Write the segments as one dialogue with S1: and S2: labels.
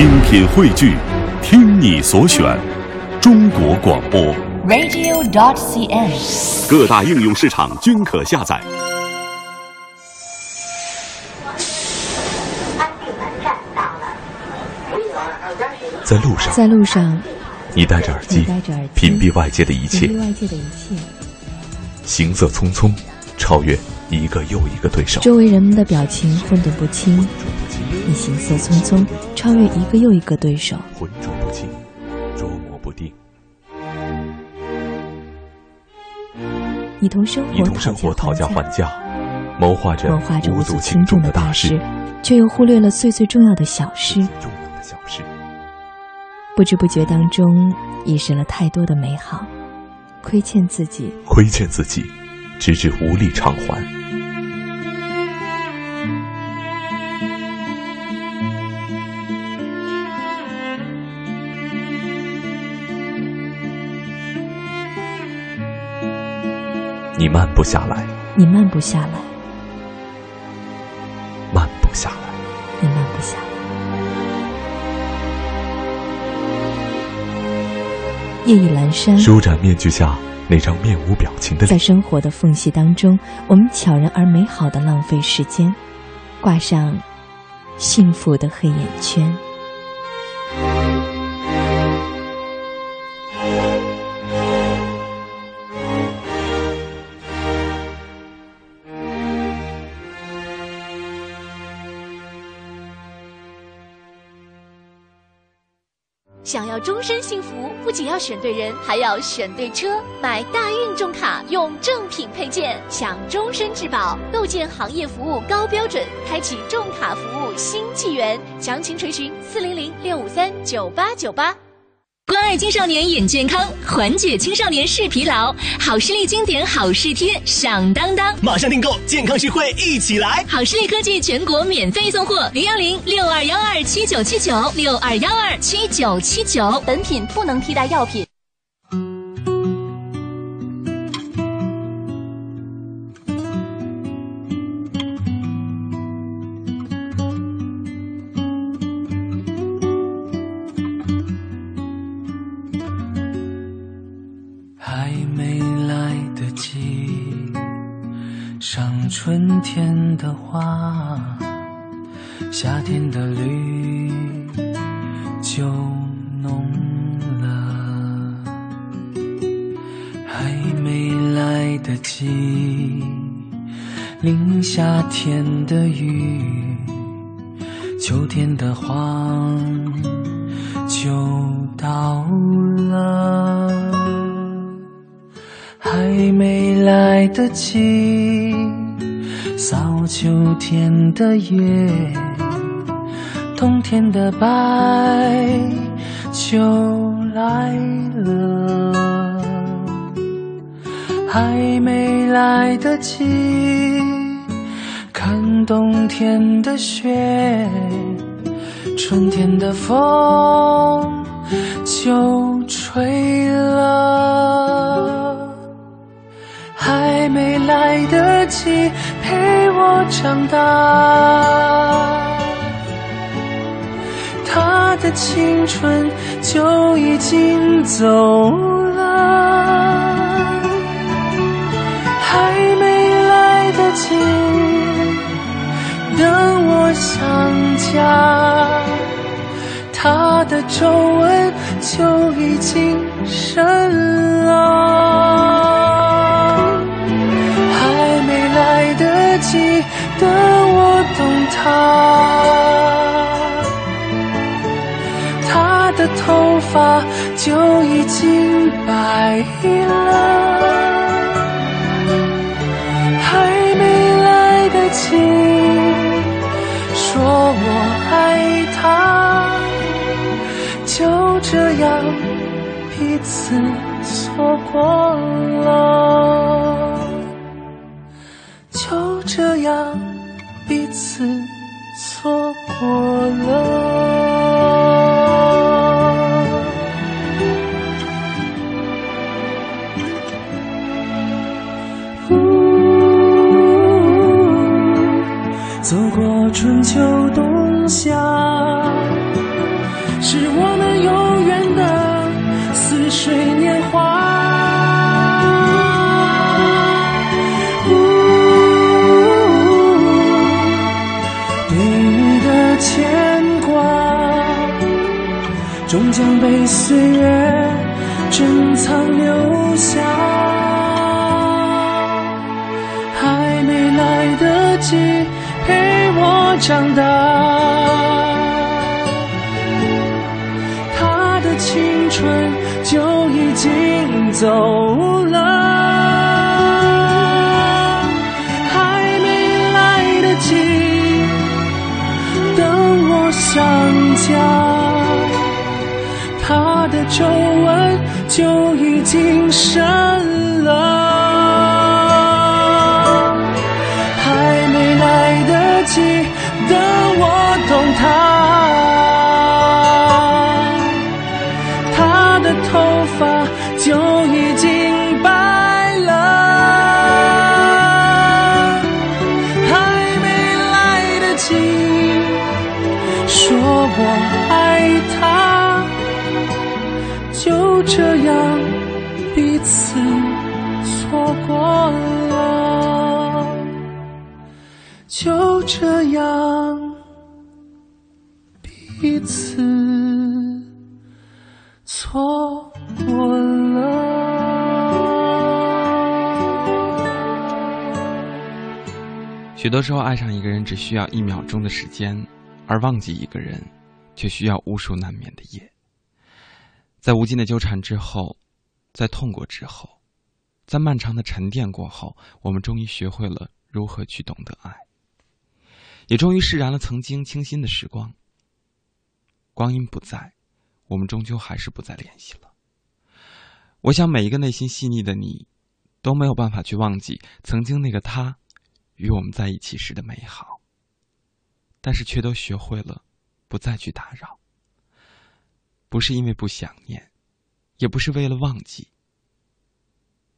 S1: 精品汇聚，听你所选，中国广播。
S2: radio.dot.cn，。
S1: 各大应用市场均可下载。
S3: 在路上，
S4: 在路上，
S3: 你戴着耳机
S4: 你戴着耳，机
S3: 屏蔽外界的一切
S4: 屏，蔽外界的一切，
S3: 行色匆匆，超越一个又一个对手。
S4: 周围人们的表情混沌不清，你行色匆匆，超越一个又一个对手。
S3: 浑浊不清，捉摸不定。
S4: 你同生
S3: 你
S4: 活
S3: 同生活讨
S4: 讨价
S3: 价还价，谋划着
S4: 无足
S3: 轻
S4: 轻重的
S3: 大
S4: 大事
S3: 事，，
S4: 却又忽略了最最重要的小事。
S3: 重要的小事。
S4: 不知不觉当中，遗失了太多的美好，亏欠自己。
S3: 亏欠自己，直至无力偿还。你慢不下来，
S4: 你慢不下来，
S3: 慢不下来。
S4: 你慢不下来。夜已阑珊，
S3: 舒展面具下那张面无表情的脸在，
S4: 生活的缝隙当中，我们悄然而美好的浪费时间，挂上幸福的黑眼圈。
S5: 想要终身幸福，不仅要选对人，还要选对车。买大运重卡，用正品配件，享终身质保，构建行业服务高标准，开启重卡服务新纪元。详情垂询四零零六五三九八九八。
S6: 关爱青少年眼健康，缓解青少年视疲劳。好视力经典好视贴响当当，
S7: 马上订购，健康实惠一起来！
S6: 好视力科技全国免费送货，零幺零六二幺二七九七九六二幺二七九七九。
S5: 本品不能替代药品。
S8: 花，夏天的绿就浓了。还没来得及淋夏天的雨，秋天的黄就到了。还没来得及扫秋天的叶，冬天的白就来了。还没来得及看冬天的雪，春天的风就吹了。还没来得及陪我长大，他的青春就已经走了。还没来得及等我想家，他的皱纹就已经深了。白了。走了，还没来得及等我想家，他的皱纹就已经深
S9: 许多时候，爱上一个人只需要一秒钟的时间，而忘记一个人却需要无数难眠的夜。在无尽的纠缠之后，在痛过之后，在漫长的沉淀过后，我们终于学会了如何去懂得爱。也终于释然了曾经清新的时光。光阴不在，我们终究还是不再联系了。我想每一个内心细腻的你，都没有办法去忘记曾经那个他与我们在一起时的美好，但是却都学会了不再去打扰。不是因为不想念，也不是为了忘记，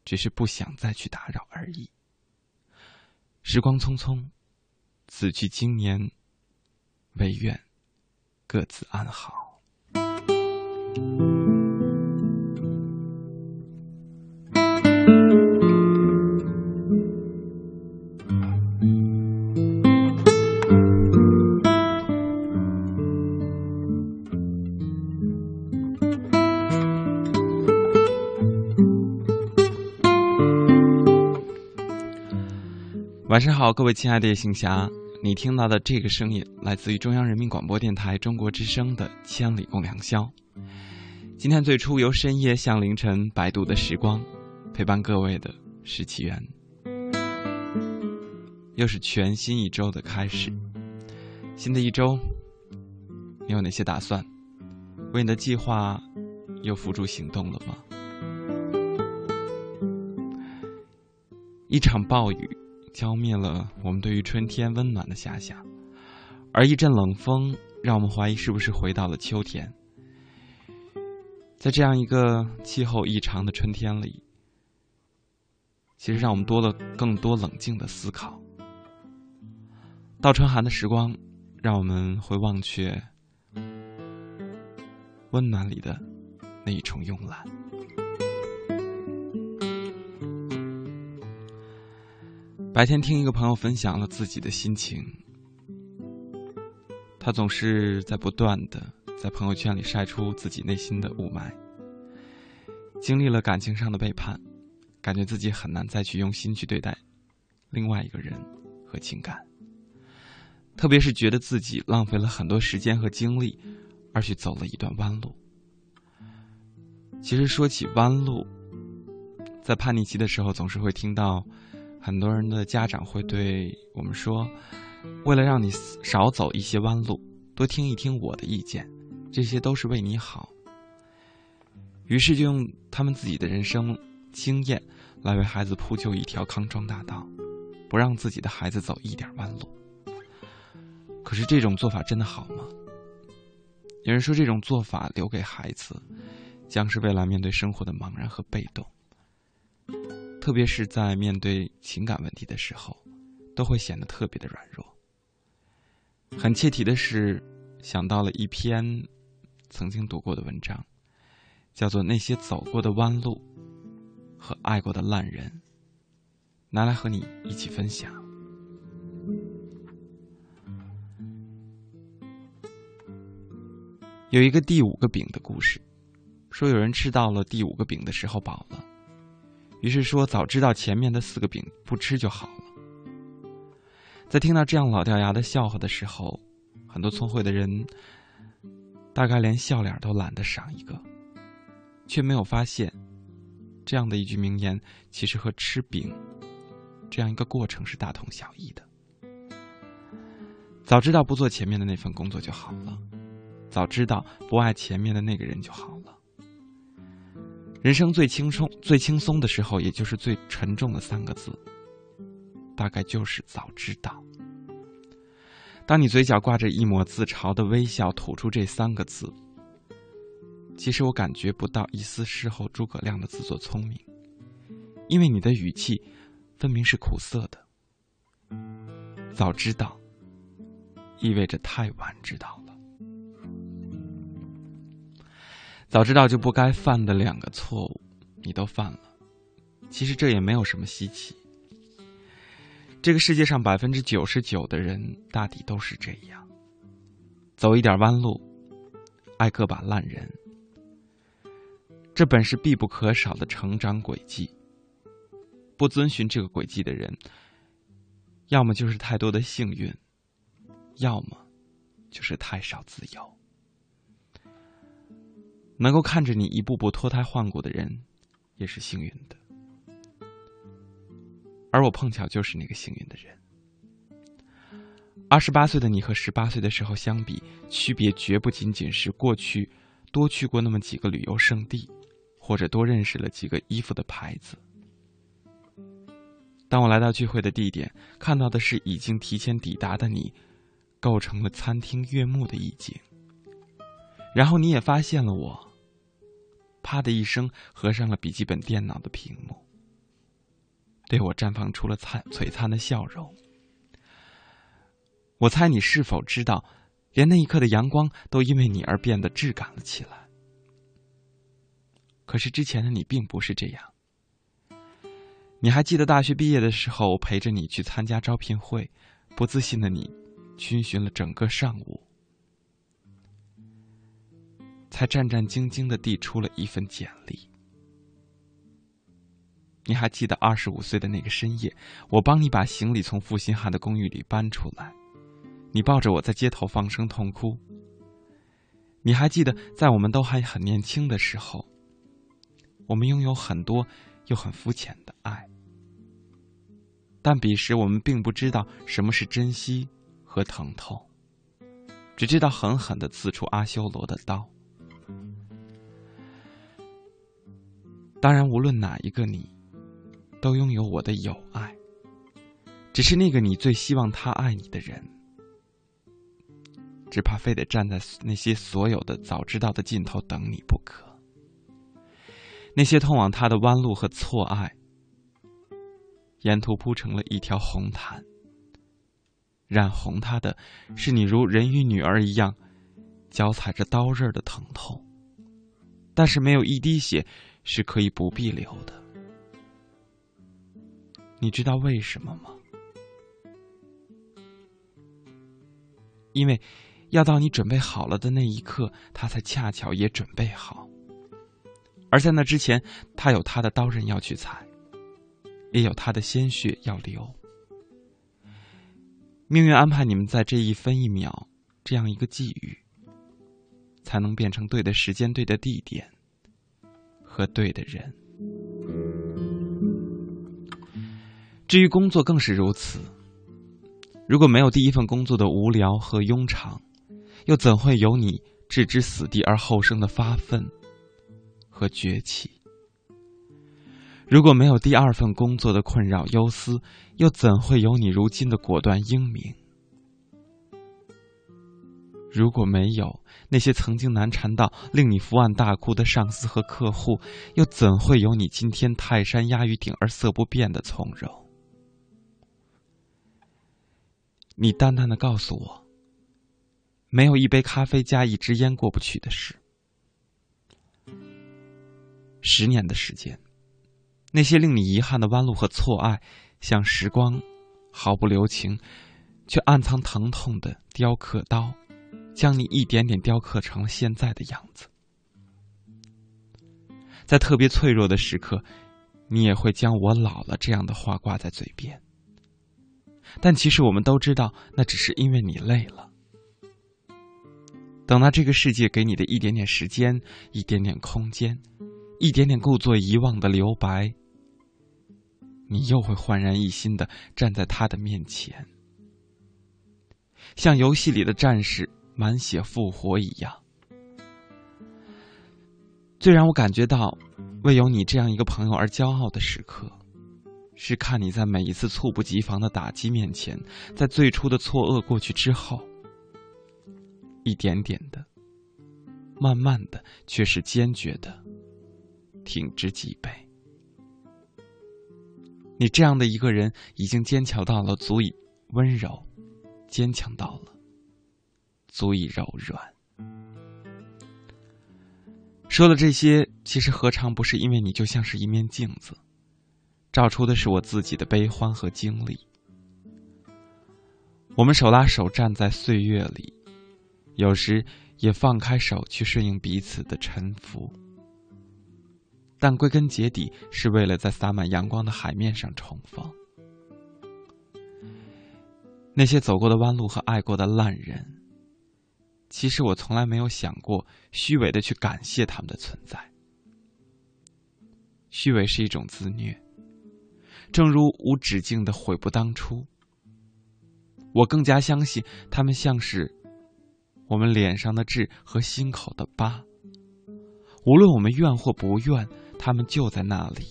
S9: 只是不想再去打扰而已。时光匆匆。此去经年，唯愿各自安好。晚上好，各位亲爱的夜行侠。你听到的这个声音来自于中央人民广播电台中国之声的《千里共良宵》。今天最初由深夜向凌晨摆渡的时光，陪伴各位的是起源。又是全新一周的开始，新的一周，你有哪些打算？为你的计划又付诸行动了吗？一场暴雨。浇灭了我们对于春天温暖的遐想，而一阵冷风让我们怀疑是不是回到了秋天。在这样一个气候异常的春天里，其实让我们多了更多冷静的思考。倒春寒的时光，让我们会忘却温暖里的那一重慵懒。白天听一个朋友分享了自己的心情，他总是在不断的在朋友圈里晒出自己内心的雾霾。经历了感情上的背叛，感觉自己很难再去用心去对待另外一个人和情感，特别是觉得自己浪费了很多时间和精力，而去走了一段弯路。其实说起弯路，在叛逆期的时候，总是会听到。很多人的家长会对我们说：“为了让你少走一些弯路，多听一听我的意见，这些都是为你好。”于是就用他们自己的人生经验来为孩子铺就一条康庄大道，不让自己的孩子走一点弯路。可是这种做法真的好吗？有人说，这种做法留给孩子，将是未来面对生活的茫然和被动。特别是在面对情感问题的时候，都会显得特别的软弱。很切题的是，想到了一篇曾经读过的文章，叫做《那些走过的弯路和爱过的烂人》，拿来和你一起分享。有一个第五个饼的故事，说有人吃到了第五个饼的时候饱了，于是说早知道前面的四个饼不吃就好了。在听到这样老掉牙的笑话的时候，很多聪慧的人大概连笑脸都懒得赏一个，却没有发现，这样的一句名言其实和吃饼这样一个过程是大同小异的。早知道不做前面的那份工作就好了。早知道不爱前面的那个人就好了。人生最轻松、最轻松的时候，也就是最沉重的三个字，大概就是早知道。当你嘴角挂着一抹自嘲的微笑，吐出这三个字，其实我感觉不到一丝事后诸葛亮的自作聪明，因为你的语气分明是苦涩的。早知道，意味着太晚知道了。早知道就不该犯的两个错误，你都犯了。其实这也没有什么稀奇。这个世界上百分之九十九的人大抵都是这样，走一点弯路，爱个把烂人。这本是必不可少的成长轨迹。不遵循这个轨迹的人，要么就是太多的幸运，要么就是太少自由。能够看着你一步步脱胎换骨的人，也是幸运的。而我碰巧就是那个幸运的人。二十八岁的你和十八岁的时候相比，区别绝不仅仅是过去多去过那么几个旅游胜地，或者多认识了几个衣服的牌子。当我来到聚会的地点，看到的是已经提前抵达的你，构成了餐厅悦目的意境。然后你也发现了我。啪的一声，合上了笔记本电脑的屏幕，对我绽放出了灿璀璨的笑容。我猜你是否知道，连那一刻的阳光都因为你而变得质感了起来。可是之前的你并不是这样。你还记得大学毕业的时候，陪着你去参加招聘会，不自信的你，逡巡了整个上午。才战战兢兢的递出了一份简历。你还记得二十五岁的那个深夜，我帮你把行李从负心汉的公寓里搬出来，你抱着我在街头放声痛哭。你还记得在我们都还很年轻的时候，我们拥有很多又很肤浅的爱，但彼时我们并不知道什么是珍惜和疼痛，只知道狠狠的刺出阿修罗的刀。当然，无论哪一个你，都拥有我的友爱。只是那个你最希望他爱你的人，只怕非得站在那些所有的早知道的尽头等你不可。那些通往他的弯路和错爱，沿途铺成了一条红毯。染红他的，是你如人与女儿一样，脚踩着刀刃的疼痛。但是没有一滴血。是可以不必留的，你知道为什么吗？因为要到你准备好了的那一刻，他才恰巧也准备好。而在那之前，他有他的刀刃要去采，也有他的鲜血要流。命运安排你们在这一分一秒，这样一个际遇，才能变成对的时间、对的地点。和对的人。至于工作更是如此。如果没有第一份工作的无聊和庸常，又怎会有你置之死地而后生的发愤和崛起？如果没有第二份工作的困扰忧思，又怎会有你如今的果断英明？如果没有那些曾经难缠到令你伏案大哭的上司和客户，又怎会有你今天泰山压于顶而色不变的从容？你淡淡的告诉我，没有一杯咖啡加一支烟过不去的事。十年的时间，那些令你遗憾的弯路和错爱，像时光，毫不留情，却暗藏疼痛的雕刻刀，将你一点点雕刻成了现在的样子。在特别脆弱的时刻，你也会将“我老了”这样的话挂在嘴边。但其实我们都知道，那只是因为你累了。等到这个世界给你的一点点时间、一点点空间、一点点故作遗忘的留白，你又会焕然一新的站在他的面前，像游戏里的战士满血复活一样。最让我感觉到为有你这样一个朋友而骄傲的时刻。是看你在每一次猝不及防的打击面前，在最初的错愕过去之后，一点点的、慢慢的，却是坚决的挺直脊背。你这样的一个人，已经坚强到了足以温柔，坚强到了足以柔软。说了这些，其实何尝不是因为你就像是一面镜子。照出的是我自己的悲欢和经历。我们手拉手站在岁月里，有时也放开手去顺应彼此的沉浮，但归根结底是为了在洒满阳光的海面上重逢。那些走过的弯路和爱过的烂人，其实我从来没有想过虚伪的去感谢他们的存在。虚伪是一种自虐。正如无止境的悔不当初，我更加相信他们像是我们脸上的痣和心口的疤。无论我们愿或不愿，他们就在那里，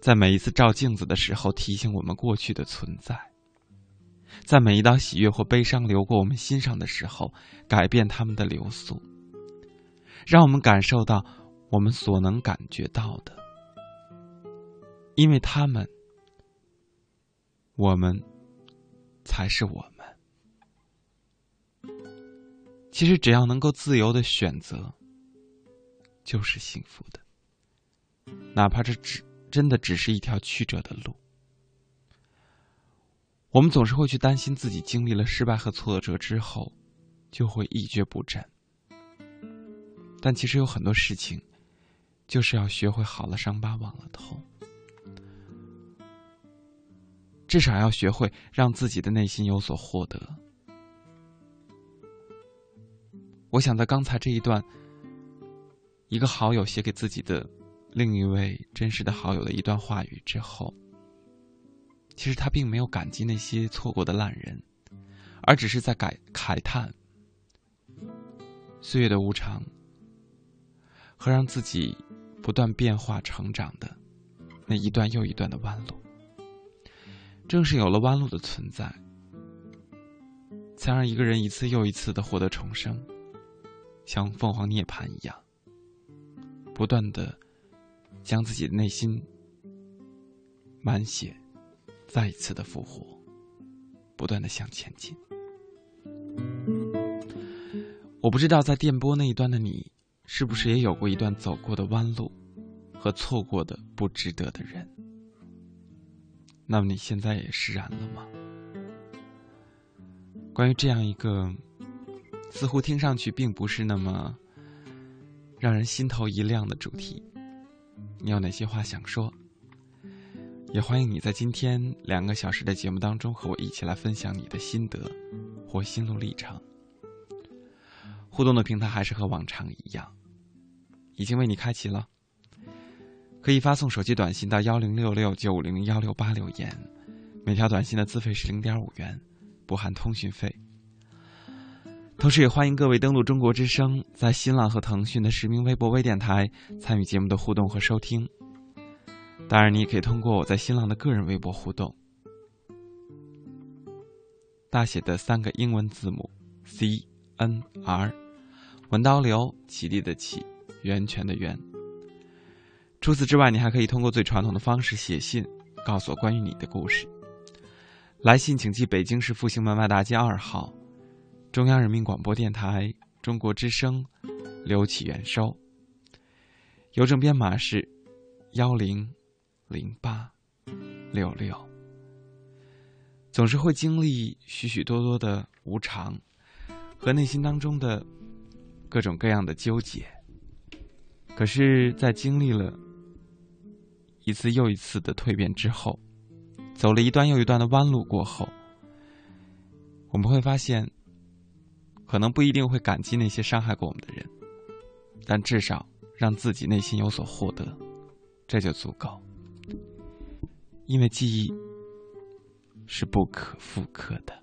S9: 在每一次照镜子的时候提醒我们过去的存在，在每一道喜悦或悲伤流过我们心上的时候改变他们的流速，让我们感受到我们所能感觉到的。因为他们，我们才是我们。其实，只要能够自由的选择，就是幸福的。哪怕这只真的只是一条曲折的路。我们总是会去担心自己经历了失败和挫折之后，就会一蹶不振。但其实有很多事情，就是要学会好了伤疤忘了痛。至少要学会让自己的内心有所获得。我想，在刚才这一段，一个好友写给自己的另一位真实的好友的一段话语之后，其实他并没有感激那些错过的烂人，而只是在感慨叹岁月的无常和让自己不断变化成长的那一段又一段的弯路。正是有了弯路的存在，才让一个人一次又一次的获得重生，像凤凰涅槃一样，不断的将自己的内心满血，再一次的复活，不断的向前进。我不知道在电波那一端的你，是不是也有过一段走过的弯路，和错过的不值得的人。那么你现在也释然了吗？关于这样一个似乎听上去并不是那么让人心头一亮的主题，你有哪些话想说？也欢迎你在今天两个小时的节目当中和我一起来分享你的心得或心路历程。互动的平台还是和往常一样，已经为你开启了。可以发送手机短信到幺零六六九五零幺六八留言，每条短信的资费是零点五元，不含通讯费。同时，也欢迎各位登录中国之声，在新浪和腾讯的实名微博微电台参与节目的互动和收听。当然，你也可以通过我在新浪的个人微博互动。大写的三个英文字母 C N R，文刀流，起立的起，源泉的源。除此之外，你还可以通过最传统的方式写信，告诉我关于你的故事。来信请寄北京市复兴门外大街二号，中央人民广播电台中国之声，刘启元收。
S10: 邮政编码是幺零零八六六。总是会经历许许多多的无常和内心当中的各种各样的纠结，可是，在经历了一次又一次的蜕变之后，走了一段又一段的弯路过后，我们会发现，可能不一定会感激那些伤害过我们的人，但至少让自己内心有所获得，这就足够，因为记忆。是不可复刻的。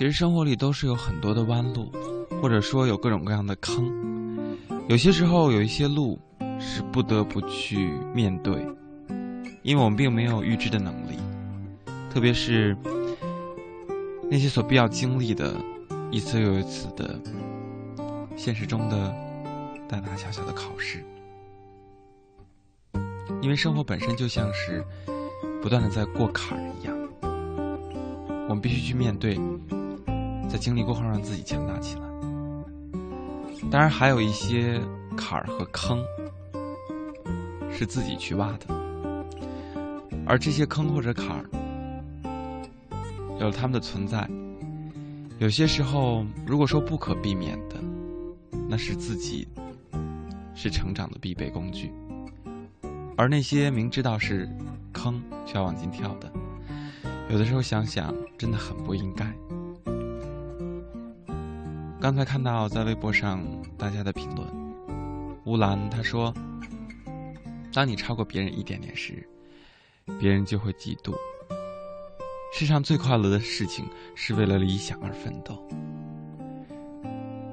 S9: 其实生活里都是有很多的弯路，或者说有各种各样的坑。有些时候有一些路是不得不去面对，因为我们并没有预知的能力，特别是那些所必要经历的一次又一次的现实中的大大小小的考试。因为生活本身就像是不断的在过坎儿一样，我们必须去面对，在经历过后让自己强大起来。当然，还有一些坎儿和坑是自己去挖的，而这些坑或者坎儿有了他们的存在，有些时候如果说不可避免的，那是自己是成长的必备工具。而那些明知道是坑却要往进跳的，有的时候想想真的很不应该。刚才看到在微博上大家的评论，乌兰他说：“当你超过别人一点点时，别人就会嫉妒。世上最快乐的事情是为了理想而奋斗。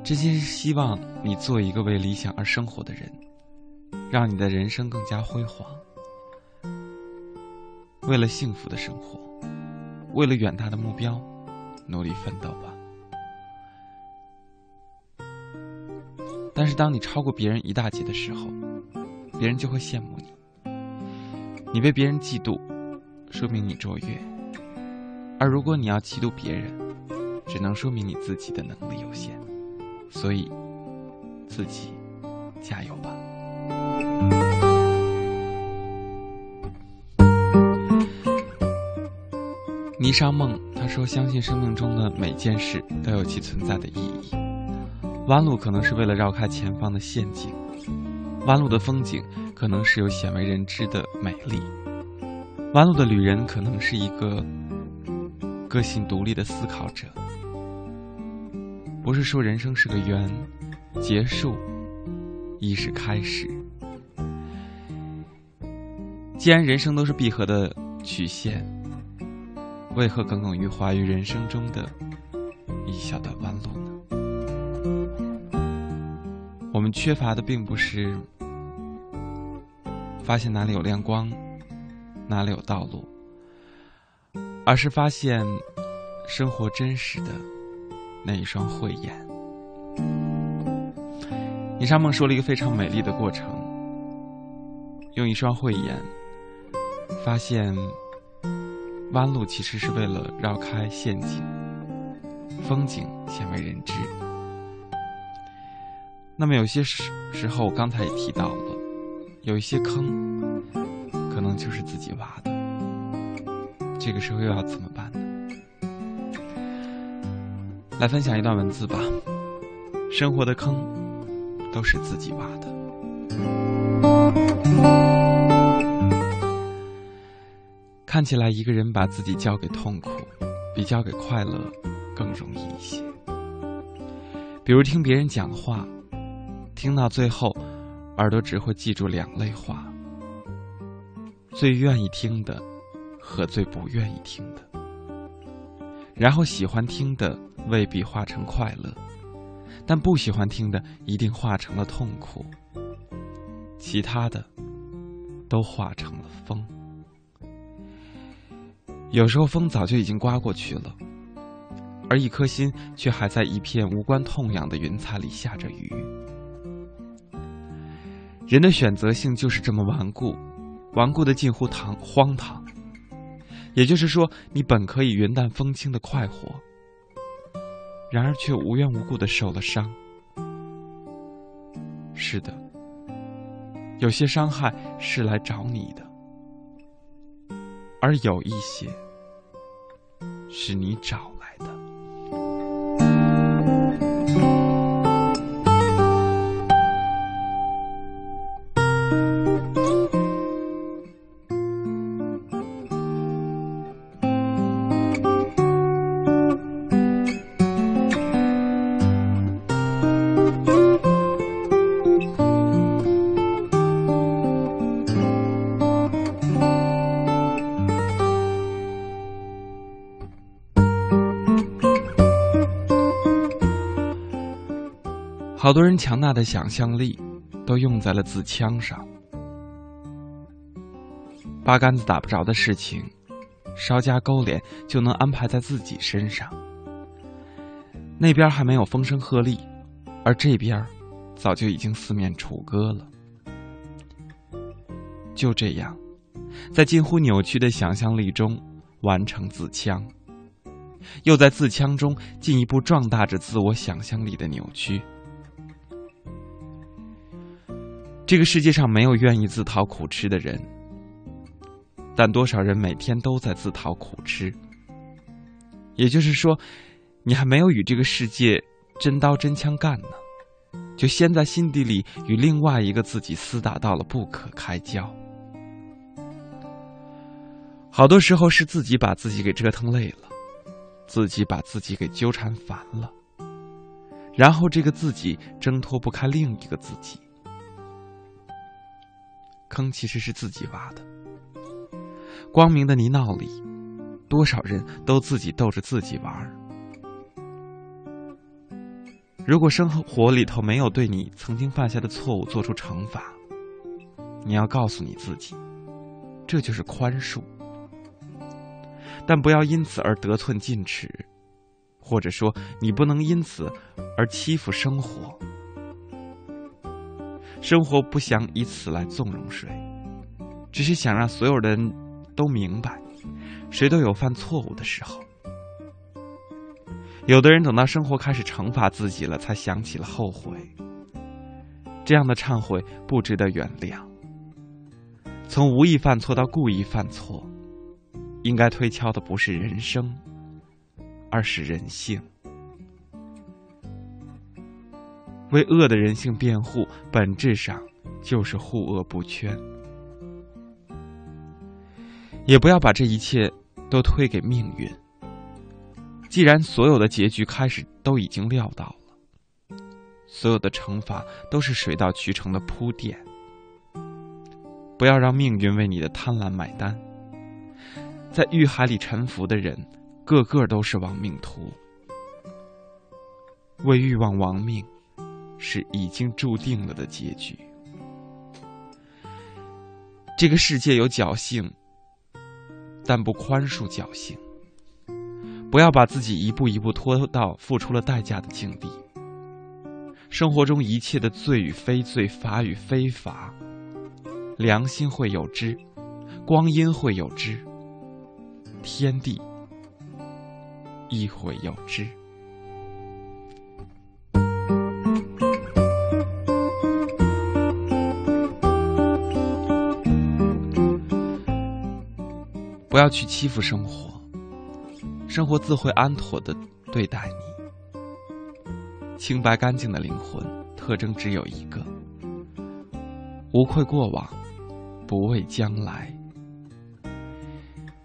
S9: 真心希望你做一个为理想而生活的人。”让你的人生更加辉煌。为了幸福的生活，为了远大的目标，努力奋斗吧。但是，当你超过别人一大截的时候，别人就会羡慕你。你被别人嫉妒，说明你卓越；而如果你要嫉妒别人，只能说明你自己的能力有限。所以，自己加油吧。霓裳梦他说：“相信生命中的每件事都有其存在的意义。弯路可能是为了绕开前方的陷阱，弯路的风景可能是有鲜为人知的美丽，弯路的旅人可能是一个个性独立的思考者。不是说人生是个圆，结束亦是开始。既然人生都是闭合的曲线。”为何耿耿于怀于人生中的一小段弯路缺乏的并不是发现哪里有亮光，哪里有道路，而是发现生活真实的那一双慧眼。倪莎梦说了一个非常美丽的过程：用一双慧眼发现。弯路其实是为了绕开陷阱，风景鲜为人知。那么有些时时候，我刚才也提到了，有一些坑，可能就是自己挖的。这个时候又要怎么办呢？来分享一段文字吧。生活的坑，都是自己挖的。看起来，一个人把自己交给痛苦，比交给快乐更容易一些。比如听别人讲话，听到最后，耳朵只会记住两类话：最愿意听的和最不愿意听的。然后喜欢听的未必化成快乐，但不喜欢听的一定化成了痛苦。其他的，都化成了风。有时候风早就已经刮过去了，而一颗心却还在一片无关痛痒的云彩里下着雨。人的选择性就是这么顽固，顽固的近乎唐荒唐。也就是说，你本可以云淡风轻的快活，然而却无缘无故的受了伤。是的，有些伤害是来找你的。而有一些，是你找。好多人强大的想象力都用在了自枪上，八竿子打不着的事情，稍加勾连就能安排在自己身上。那边还没有风声鹤唳，而这边早就已经四面楚歌了。就这样，在近乎扭曲的想象力中完成自枪，又在自枪中进一步壮大着自我想象力的扭曲。这个世界上没有愿意自讨苦吃的人，但多少人每天都在自讨苦吃。也就是说，你还没有与这个世界真刀真枪干呢，就先在心底里与另外一个自己厮打到了不可开交。好多时候是自己把自己给折腾累了，自己把自己给纠缠烦了，然后这个自己挣脱不开另一个自己，坑其实是自己挖的。光明的泥淖里，多少人都自己逗着自己玩儿。如果生活里头没有对你曾经犯下的错误做出惩罚，你要告诉你自己，这就是宽恕。但不要因此而得寸进尺，或者说你不能因此而欺负生活。生活不想以此来纵容谁，只是想让所有人都明白，谁都有犯错误的时候。有的人等到生活开始惩罚自己了，才想起了后悔。这样的忏悔不值得原谅。从无意犯错到故意犯错。应该推敲的不是人生，而是人性。为恶的人性辩护，本质上就是护恶不全。也不要把这一切都推给命运。既然所有的结局开始都已经料到了，所有的惩罚都是水到渠成的铺垫。不要让命运为你的贪婪买单。在欲海里沉浮的人，个个都是亡命徒。为欲望亡命，是已经注定了的结局。这个世界有侥幸，但不宽恕侥幸。不要把自己一步一步拖到付出了代价的境地。生活中一切的罪与非罪，法与非法，良心会有之，光阴会有之。天地亦会有之。不要去欺负生活，生活自会安妥的对待你。清白干净的灵魂特征只有一个：无愧过往，不畏将来。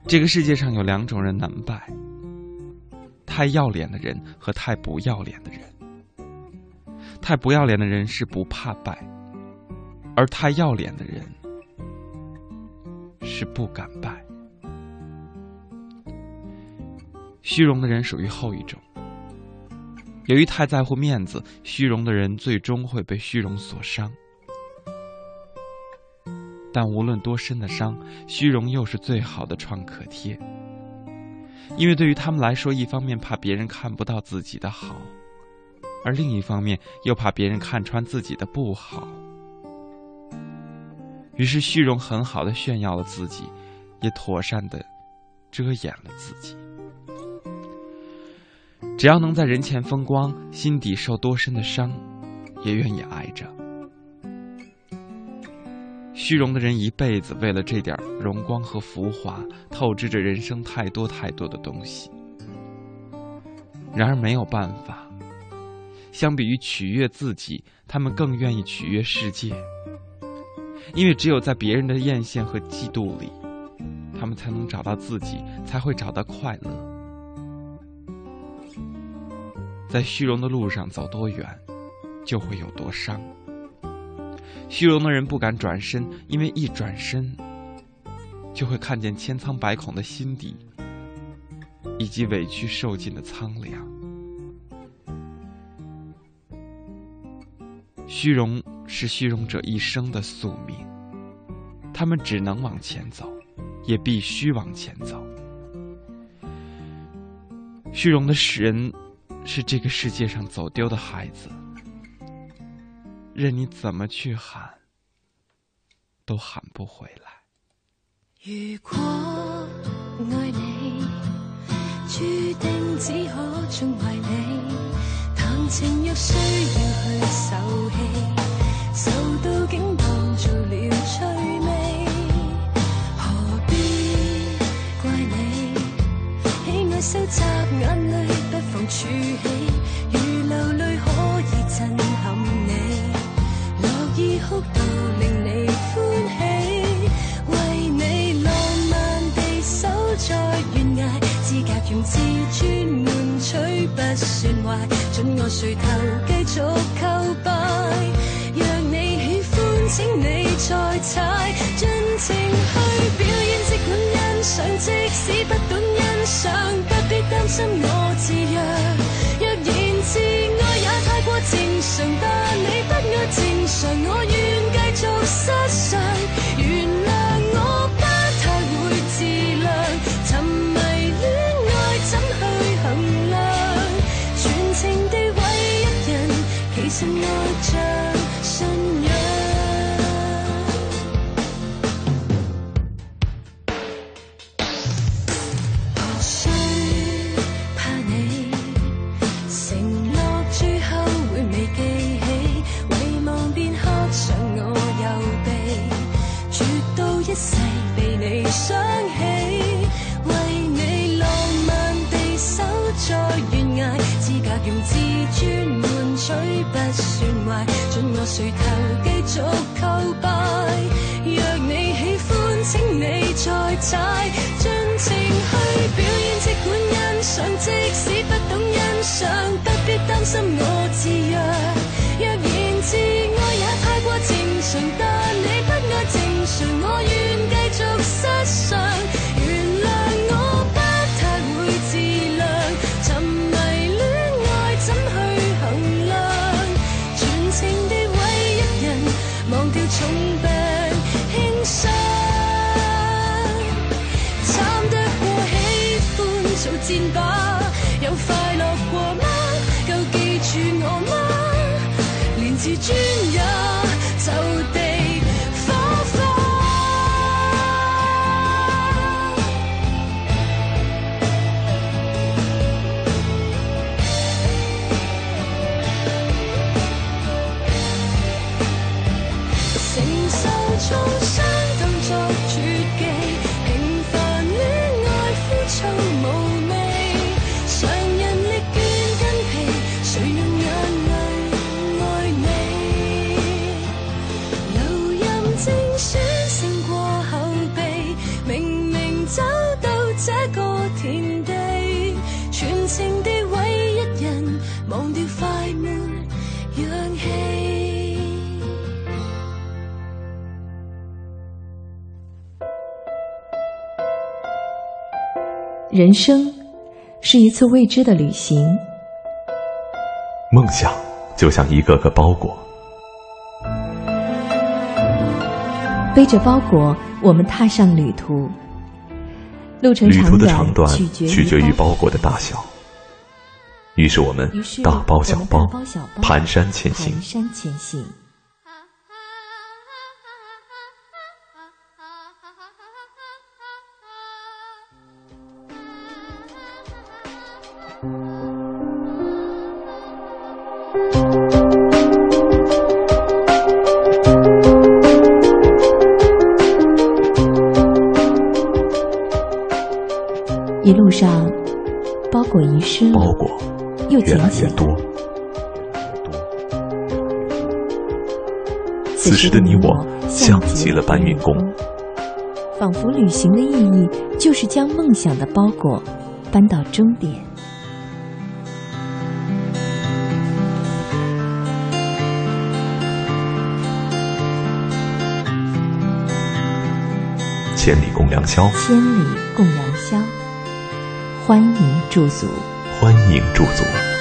S9: 这个世界上有两种人难败：太要脸的人和太不要脸的人。太不要脸的人是不怕败，而太要脸的人是不敢败。虚荣的人属于后一种。由于太在乎面子，虚荣的人最终会被虚荣所伤。但无论多深的伤，虚荣又是最好的创可贴。因为对于他们来说，一方面怕别人看不到自己的好，而另一方面又怕别人看穿自己的不好。于是，虚荣很好的炫耀了自己，也妥善的遮掩了自己。只要能在人前风光，心底受多深的伤，也愿意挨着。虚荣的人一辈子为了这点荣光和浮华，透支着人生太多太多的东西。然而没有办法，相比于取悦自己，他们更愿意取悦世界。因为只有在别人的艳羡和嫉妒里，他们才能找到自己，才会找到快乐。在虚荣的路上走多远，就会有多伤。虚荣的人不敢转身，因为一转身，就会看见千疮百孔的心底，以及委屈受尽的苍凉。虚荣是虚荣者一生的宿命，他们只能往前走，也必须往前走。虚荣的使人是这个世界上走丢的孩子，任你怎么去喊，都喊不回来。
S10: 如果爱你，注定只可宠坏你。谈情若需要去受气，受到竟当做了趣味，何必怪你？喜爱收集眼泪，不妨储起，如流泪可以震撼你，乐意哭到令你欢喜，为你浪漫地守在悬崖，资格用自尊换取不算坏，准我垂头继续叩拜，若你喜欢，请你再踩，尽情去表演，即管欣赏，即使不懂欣赏，别担心我自弱。若然自爱也太过正常，但你不爱正常，我愿人
S4: 生是一次未知的旅行，
S3: 梦想就像一个个包裹，
S4: 背着包裹，我们踏上旅途。路程
S3: 旅途的
S4: 长
S3: 长短
S4: 取
S3: 取决于
S4: 包
S3: 包裹的大小。于是我们大包小包
S4: 我们大包小包
S3: 蹒跚前行
S4: 一路上，包裹遗失了，
S3: 包裹
S4: 又捡起
S3: 多。此时的你我像极了搬运工，
S4: 仿佛旅行的意义就是将梦想的包裹搬到终点。
S3: 千里共良宵，
S4: 千里共良宵，欢迎驻足。
S3: 欢迎驻足。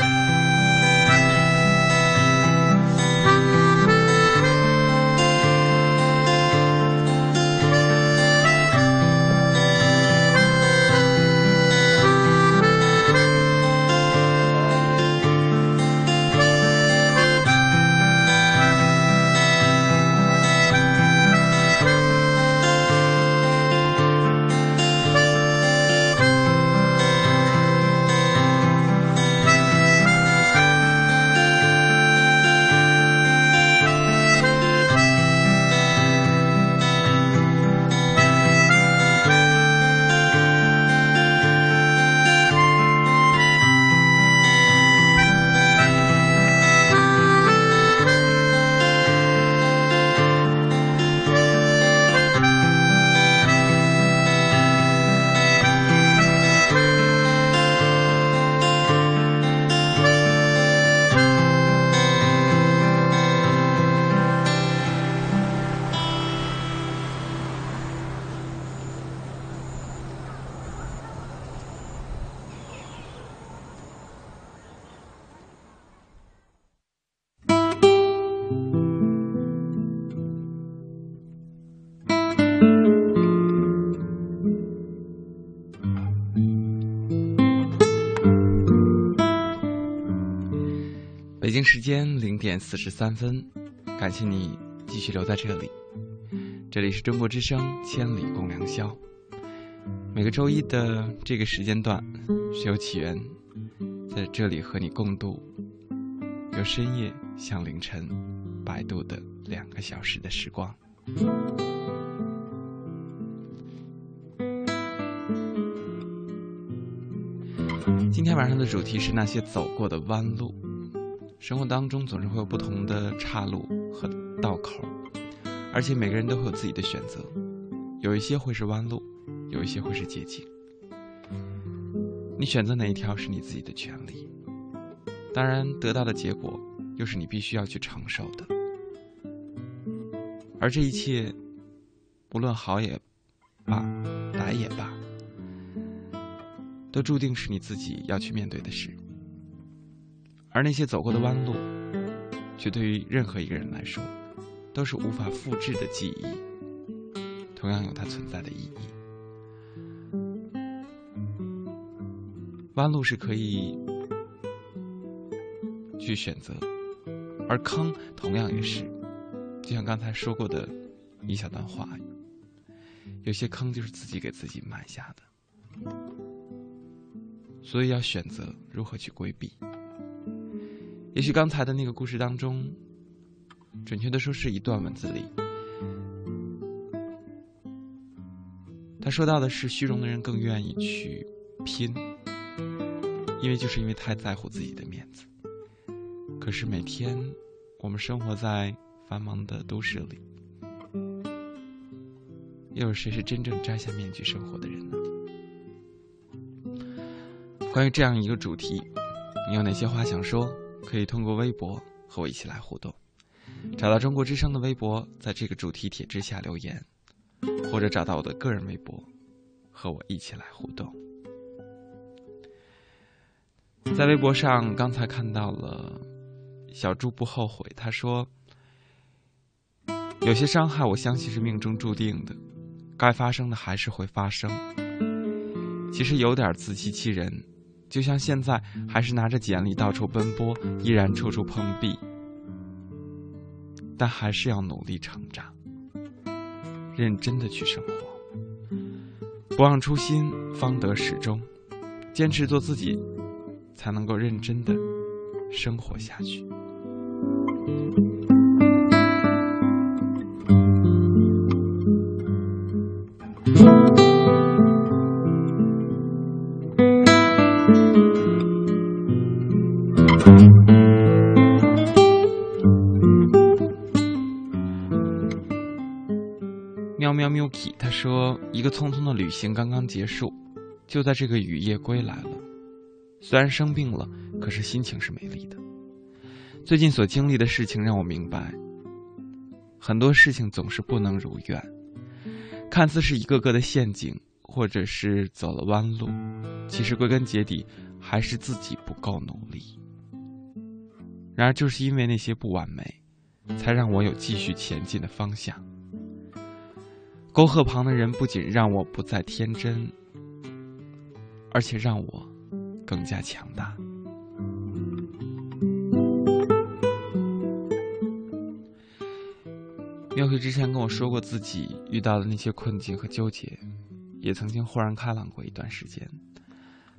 S9: 北京时间零点四十三分，感谢你继续留在这里。这里是中国之声《千里共良宵》，每个周一的这个时间段，是由起源在这里和你共度由深夜向凌晨摆渡的两个小时的时光。今天晚上的主题是那些走过的弯路。生活当中总是会有不同的岔路和道口，而且每个人都会有自己的选择，有一些会是弯路，有一些会是捷径。你选择哪一条是你自己的权利，当然得到的结果又是你必须要去承受的。而这一切，无论好也罢，歹也罢，都注定是你自己要去面对的事。而那些走过的弯路，却对于任何一个人来说，都是无法复制的记忆，同样有它存在的意义。弯路是可以去选择，而坑同样也是，就像刚才说过的一小段话，有些坑就是自己给自己埋下的，所以要选择如何去规避。也许刚才的那个故事当中，准确的说是一段文字里，他说到的是虚荣的人更愿意去拼，因为就是因为太在乎自己的面子。可是每天我们生活在繁忙的都市里，又有谁是真正摘下面具生活的人呢？关于这样一个主题，你有哪些话想说？可以通过微博和我一起来互动，找到中国之声的微博，在这个主题帖之下留言，或者找到我的个人微博，和我一起来互动。在微博上，刚才看到了小猪不后悔，他说：“有些伤害，我相信是命中注定的，该发生的还是会发生。其实有点自欺欺人。”就像现在还是拿着简历到处奔波，依然处处碰壁，但还是要努力成长，认真的去生活，不忘初心，方得始终。坚持做自己，才能够认真的生活下去。说：“一个匆匆的旅行刚刚结束，就在这个雨夜归来了。虽然生病了，可是心情是美丽的。最近所经历的事情让我明白，很多事情总是不能如愿。看似是一个个的陷阱，或者是走了弯路，其实归根结底还是自己不够努力。然而，就是因为那些不完美，才让我有继续前进的方向。”沟壑旁的人不仅让我不再天真，而且让我更加强大。妙慧之前跟我说过自己遇到的那些困境和纠结，也曾经豁然开朗过一段时间，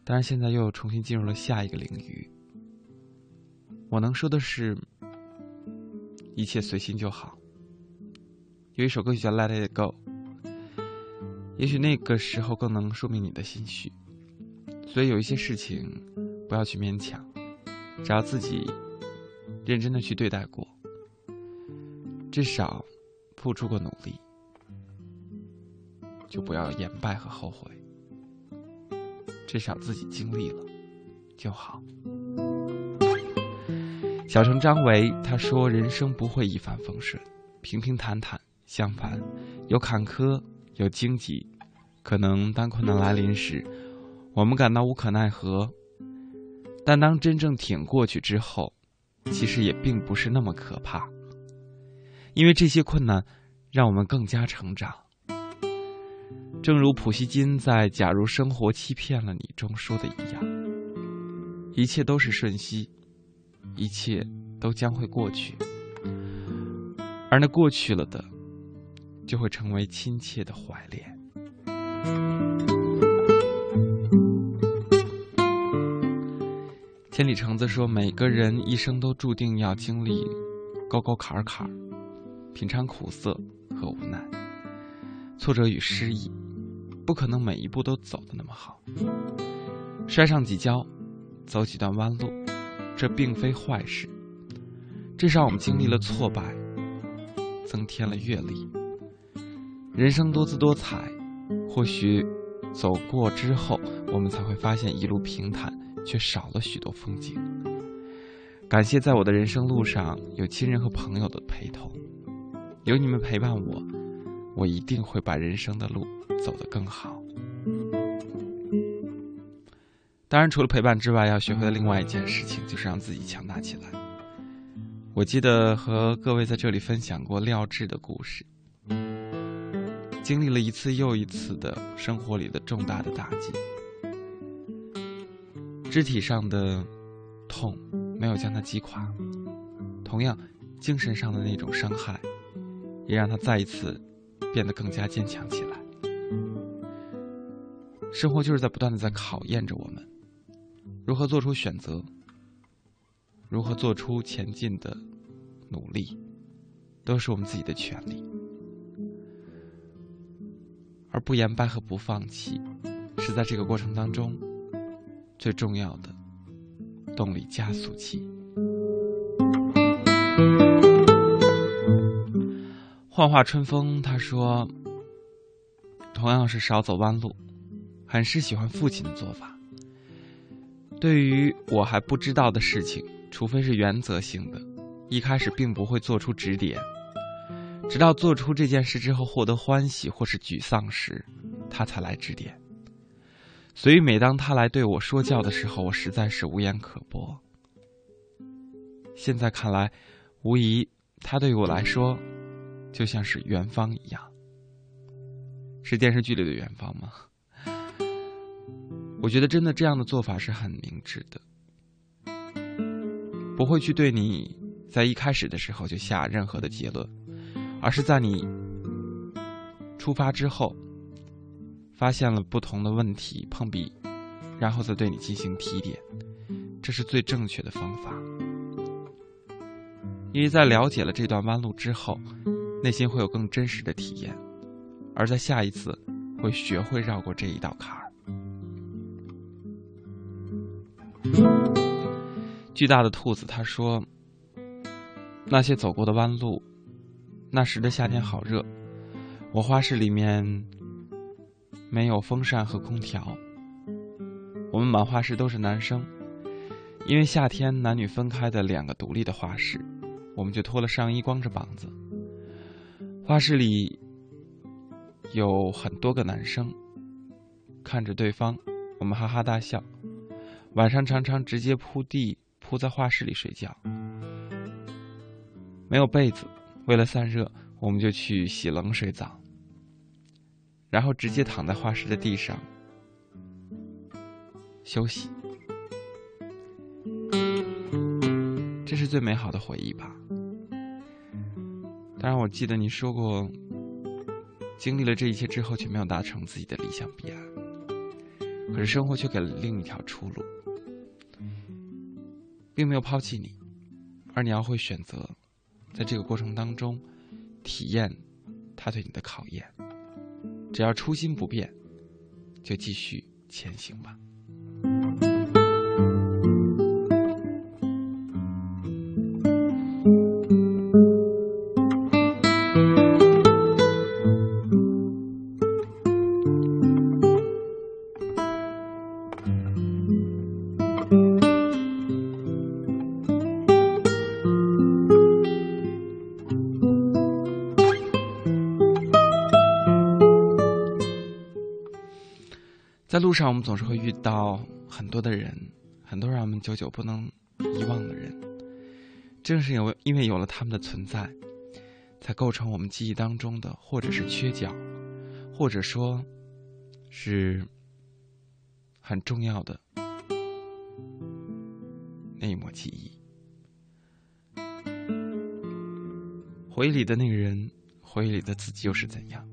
S9: 但是现在又重新进入了下一个领域。我能说的是，一切随心就好。有一首歌曲叫《Let It Go》。也许那个时候更能说明你的心绪，所以有一些事情不要去勉强，只要自己认真的去对待过，至少付出过努力，就不要言败和后悔，至少自己经历了就好。小城张维他说：“人生不会一帆风顺，平平坦坦，相反有坎坷。”有荆棘，可能当困难来临时，我们感到无可奈何；但当真正挺过去之后，其实也并不是那么可怕。因为这些困难，让我们更加成长。正如普希金在《假如生活欺骗了你》中说的一样：“一切都是瞬息，一切都将会过去，而那过去了的，就会成为亲切的怀恋。千里橙子说：“每个人一生都注定要经历沟沟坎坎，品尝苦涩和无奈，挫折与失意，不可能每一步都走得那么好。摔上几跤，走几段弯路，这并非坏事。至少我们经历了挫败，增添了阅历。人生多姿多彩，或许走过之后，我们才会发现一路平坦。”却少了许多风景。感谢在我的人生路上有亲人和朋友的陪同，有你们陪伴我，我一定会把人生的路走得更好。当然，除了陪伴之外，要学会的另外一件事情就是让自己强大起来。我记得和各位在这里分享过廖智的故事，经历了一次又一次的生活里的重大的打击。肢体上的痛没有将他击垮，同样，精神上的那种伤害，也让他再一次变得更加坚强起来。生活就是在不断的在考验着我们，如何做出选择，如何做出前进的努力，都是我们自己的权利。而不言败和不放弃，是在这个过程当中。最重要的动力加速器。幻化春风，他说：“同样是少走弯路，很是喜欢父亲的做法。对于我还不知道的事情，除非是原则性的，一开始并不会做出指点，直到做出这件事之后获得欢喜或是沮丧时，他才来指点。”所以，每当他来对我说教的时候，我实在是无言可驳。现在看来，无疑他对于我来说，就像是元芳一样。是电视剧里的元芳吗？我觉得真的这样的做法是很明智的，不会去对你在一开始的时候就下任何的结论，而是在你出发之后。发现了不同的问题碰壁，然后再对你进行提点，这是最正确的方法。因为在了解了这段弯路之后，内心会有更真实的体验，而在下一次会学会绕过这一道坎儿。巨大的兔子他说：“那些走过的弯路，那时的夏天好热，我画室里面。”没有风扇和空调，我们满画室都是男生，因为夏天男女分开的两个独立的画室，我们就脱了上衣，光着膀子。画室里有很多个男生，看着对方，我们哈哈大笑。晚上常常直接铺地铺在画室里睡觉，没有被子，为了散热，我们就去洗冷水澡。然后直接躺在画室的地上休息，这是最美好的回忆吧。当然，我记得你说过，经历了这一切之后，却没有达成自己的理想彼岸。可是生活却给了另一条出路，并没有抛弃你，而你要会选择，在这个过程当中体验他对你的考验。只要初心不变，就继续前行吧。在路上，我们总是会遇到很多的人，很多让我们久久不能遗忘的人。正是因为因为有了他们的存在，才构成我们记忆当中的，或者是缺角，或者说，是很重要的那一抹记忆。回忆里的那个人，回忆里的自己又是怎样？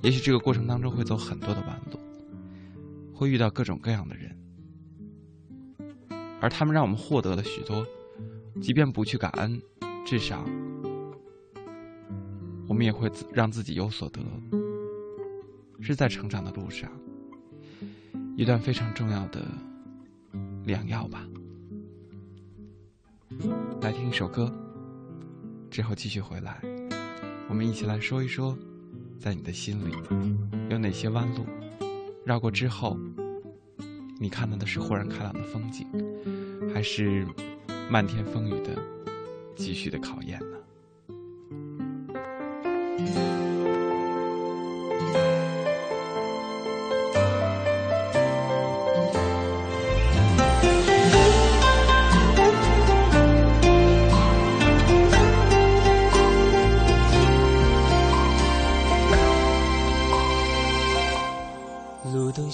S9: 也许这个过程当中会走很多的弯路，会遇到各种各样的人，而他们让我们获得了许多，即便不去感恩，至少我们也会让自己有所得，是在成长的路上一段非常重要的良药吧。来听一首歌，之后继续回来，我们一起来说一说。在你的心里，有哪些弯路？绕过之后，你看到的是豁然开朗的风景，还是漫天风雨的继续的考验呢？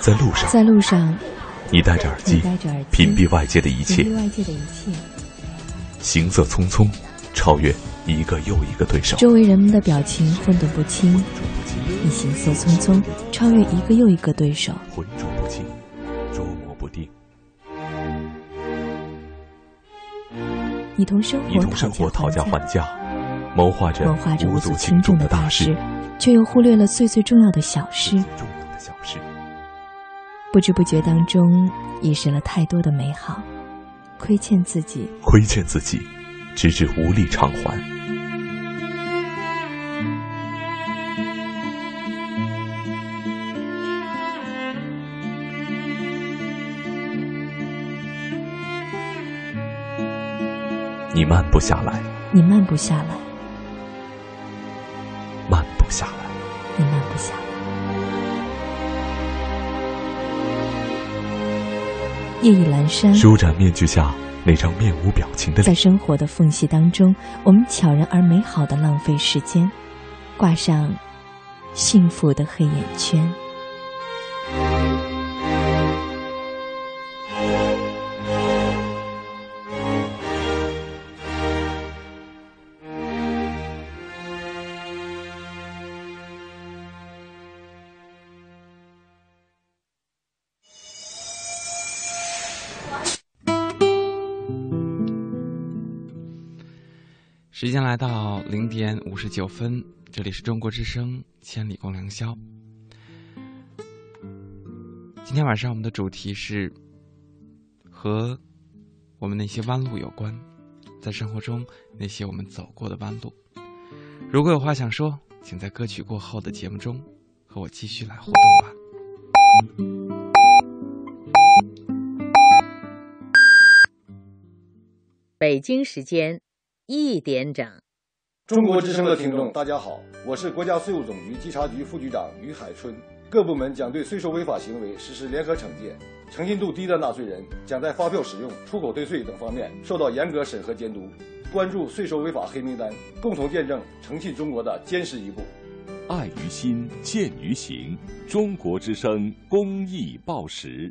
S3: 在路上，
S4: 在路上，
S3: 你戴着耳机，屏蔽外界的一切，
S4: 外界的一切。
S3: 行色匆匆，超越一个又一个对手。
S4: 周围人们的表情混沌不清，你行色匆匆，超越一个又一个对手。
S3: 浑浊不清，捉摸不定。
S4: 你同生
S3: 活讨价还价，谋划着
S4: 谋划着无
S3: 足
S4: 轻重
S3: 的
S4: 大
S3: 事，
S4: 却又忽略了最最重要的小事。
S3: 重要的小事，
S4: 不知不觉当中遗失了太多的美好，亏欠自己，
S3: 亏欠自己，直至无力偿还。你慢不下来，
S4: 你慢不下来，慢不下来，夜已阑珊，
S3: 舒展面具下那张面无表情的脸。
S4: 在生活的缝隙当中，我们悄然而美好的浪费时间，挂上幸福的黑眼圈。
S9: 时间来到零点五十九分，这里是中国之声《千里共良宵》。今天晚上我们的主题是和我们那些弯路有关，在生活中那些我们走过的弯路。如果有话想说，请在歌曲过后的节目中和我继续来互动吧。
S11: 北京时间。一点整，
S12: 中国之声的听众，大家好，我是国家税务总局稽查局副局长于海春。各部门将对税收违法行为实施联合惩戒，诚信度低的纳税人将在发票使用、出口退税等方面受到严格审核监督。关注税收违法黑名单，共同见证诚信中国的坚实一步。
S1: 爱于心，见于行。中国之声公益报时。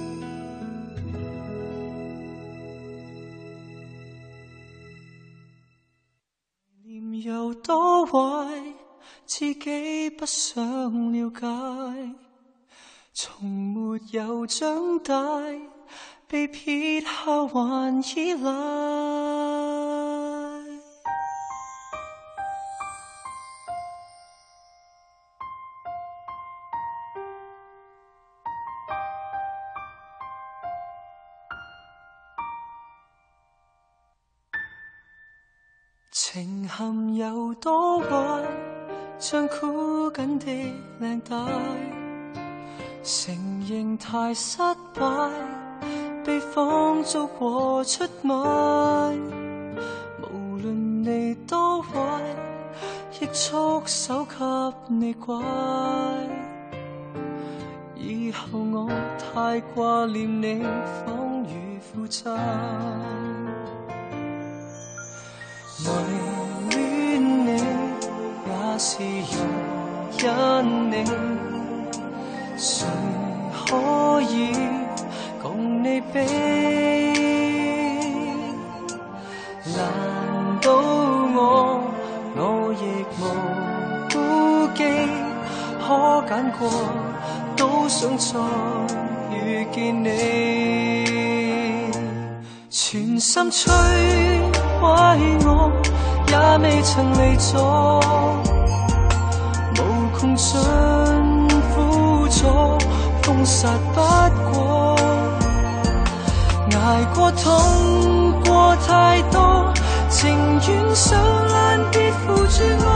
S13: 不想了解，从没有长大，被撇下还依赖。情陷有多坏，像箍紧的领带，承认太失败，被放逐和出卖。无论你多坏，亦束手给你拐。以后我太挂念你，仿如负债。为恋你，也是容忍你，谁可以共你比？难道我我亦无顾忌？可拣过，都想再遇见你，全心摧毁我也未曾离座，无穷尽苦楚，封杀不过，挨过痛过太多，情愿受烂别扶住我，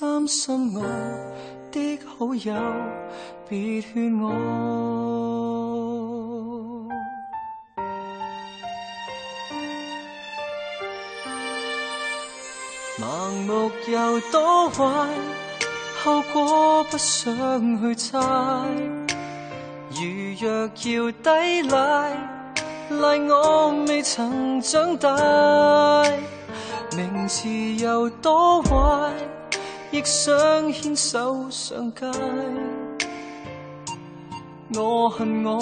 S13: 担心我的好友别劝我。盲目有多坏，後果不想去猜。如若要抵賴，賴我未曾長大。明知有多壞，亦想牽手上街。我恨我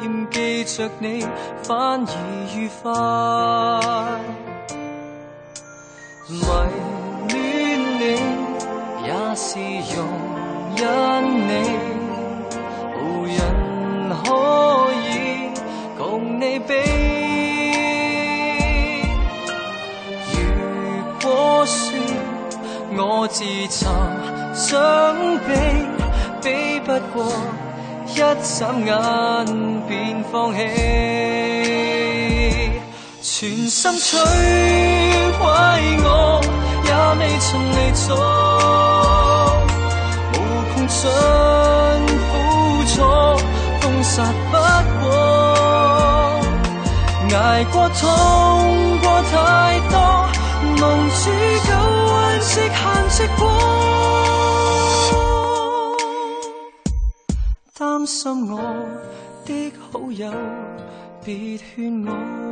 S13: 念記着你，反而愉快。迷戀你也是容忍你，無人可以共你比。如果說我自尋傷悲，比不過。一眨眼便放棄，全心摧毀我，也未曾离座，無窮盡苦楚，封殺不過，捱過痛過太多，蒙住舊患直行直過。擔心我的好友，別勸我。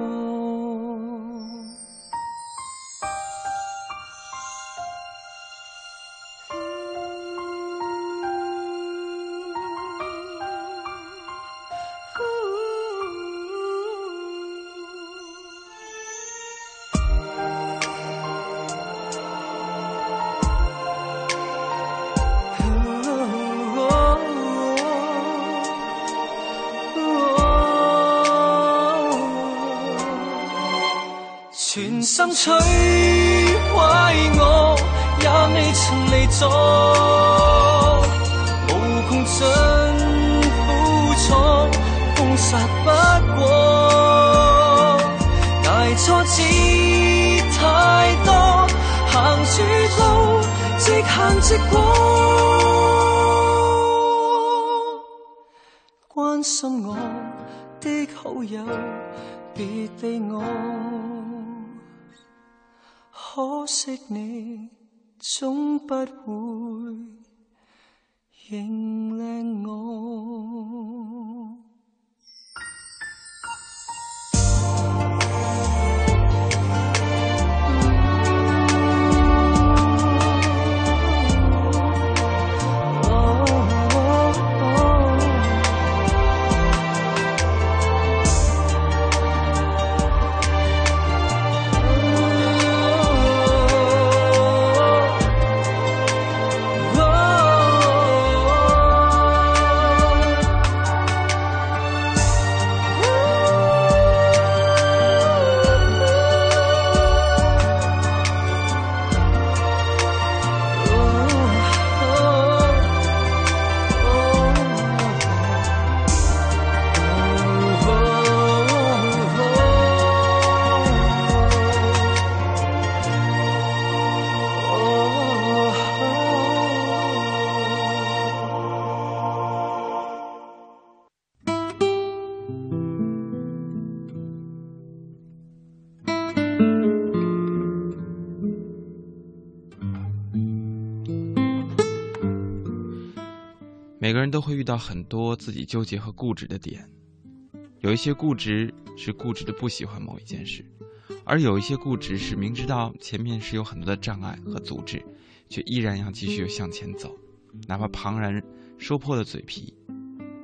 S13: 摧毀我，也未曾離座，無窮盡苦楚，封殺不過，捱挫折太多，行住路直行直過，關心我的好友，別理我。可惜你总不会认领我。
S9: 都会遇到很多自己纠结和固执的点，有一些固执是固执的不喜欢某一件事，而有一些固执是明知道前面是有很多的障碍和阻滞，却依然要继续向前走，哪怕旁人说破了嘴皮，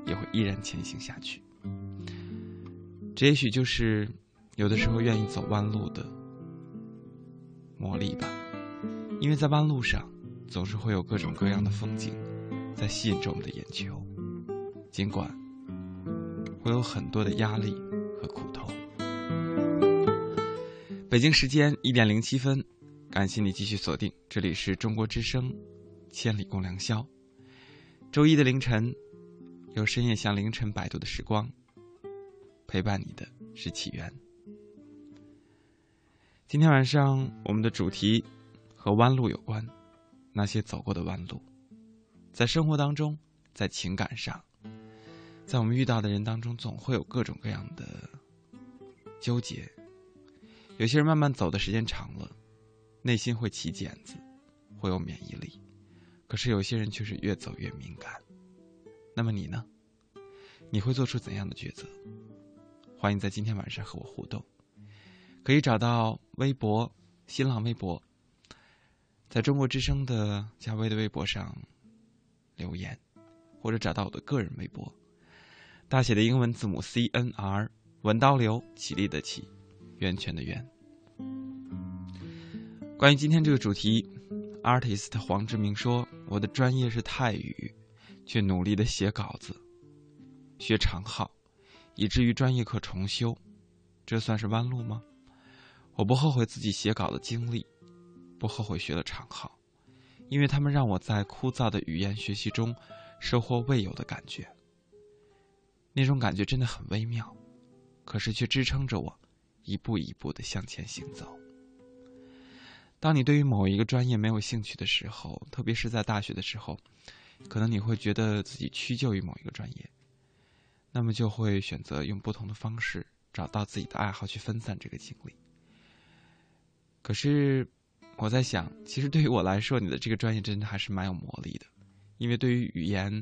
S9: 也会依然前行下去。这也许就是有的时候愿意走弯路的魔力吧，因为在弯路上总是会有各种各样的风景。在吸引着我们的眼球，尽管会有很多的压力和苦痛。北京时间一点零七分，感谢你继续锁定，这里是中国之声《千里共良宵》。周一的凌晨，有深夜向凌晨摆渡的时光，陪伴你的是起源。今天晚上我们的主题和弯路有关，那些走过的弯路。在生活当中，在情感上，在我们遇到的人当中，总会有各种各样的纠结。有些人慢慢走的时间长了，内心会起茧子，会有免疫力；可是有些人却是越走越敏感。那么你呢？你会做出怎样的抉择？欢迎在今天晚上和我互动，可以找到微博、新浪微博，在中国之声的加微的微博上留言，或者找到我的个人微博，大写的英文字母 C N R 文刀流起立的起，源泉的源。关于今天这个主题，artist 黄志明说：“我的专业是泰语，却努力的写稿子。”学长号，以至于专业课重修，这算是弯路吗？我不后悔自己写稿的经历，不后悔学了长号，因为他们让我在枯燥的语言学习中收获未有的感觉。那种感觉真的很微妙，可是却支撑着我一步一步的向前行走。当你对于某一个专业没有兴趣的时候，特别是在大学的时候，可能你会觉得自己屈就于某一个专业。那么就会选择用不同的方式找到自己的爱好去分散这个精力。可是我在想，其实对于我来说，你的这个专业真的还是蛮有魔力的，因为对于语言，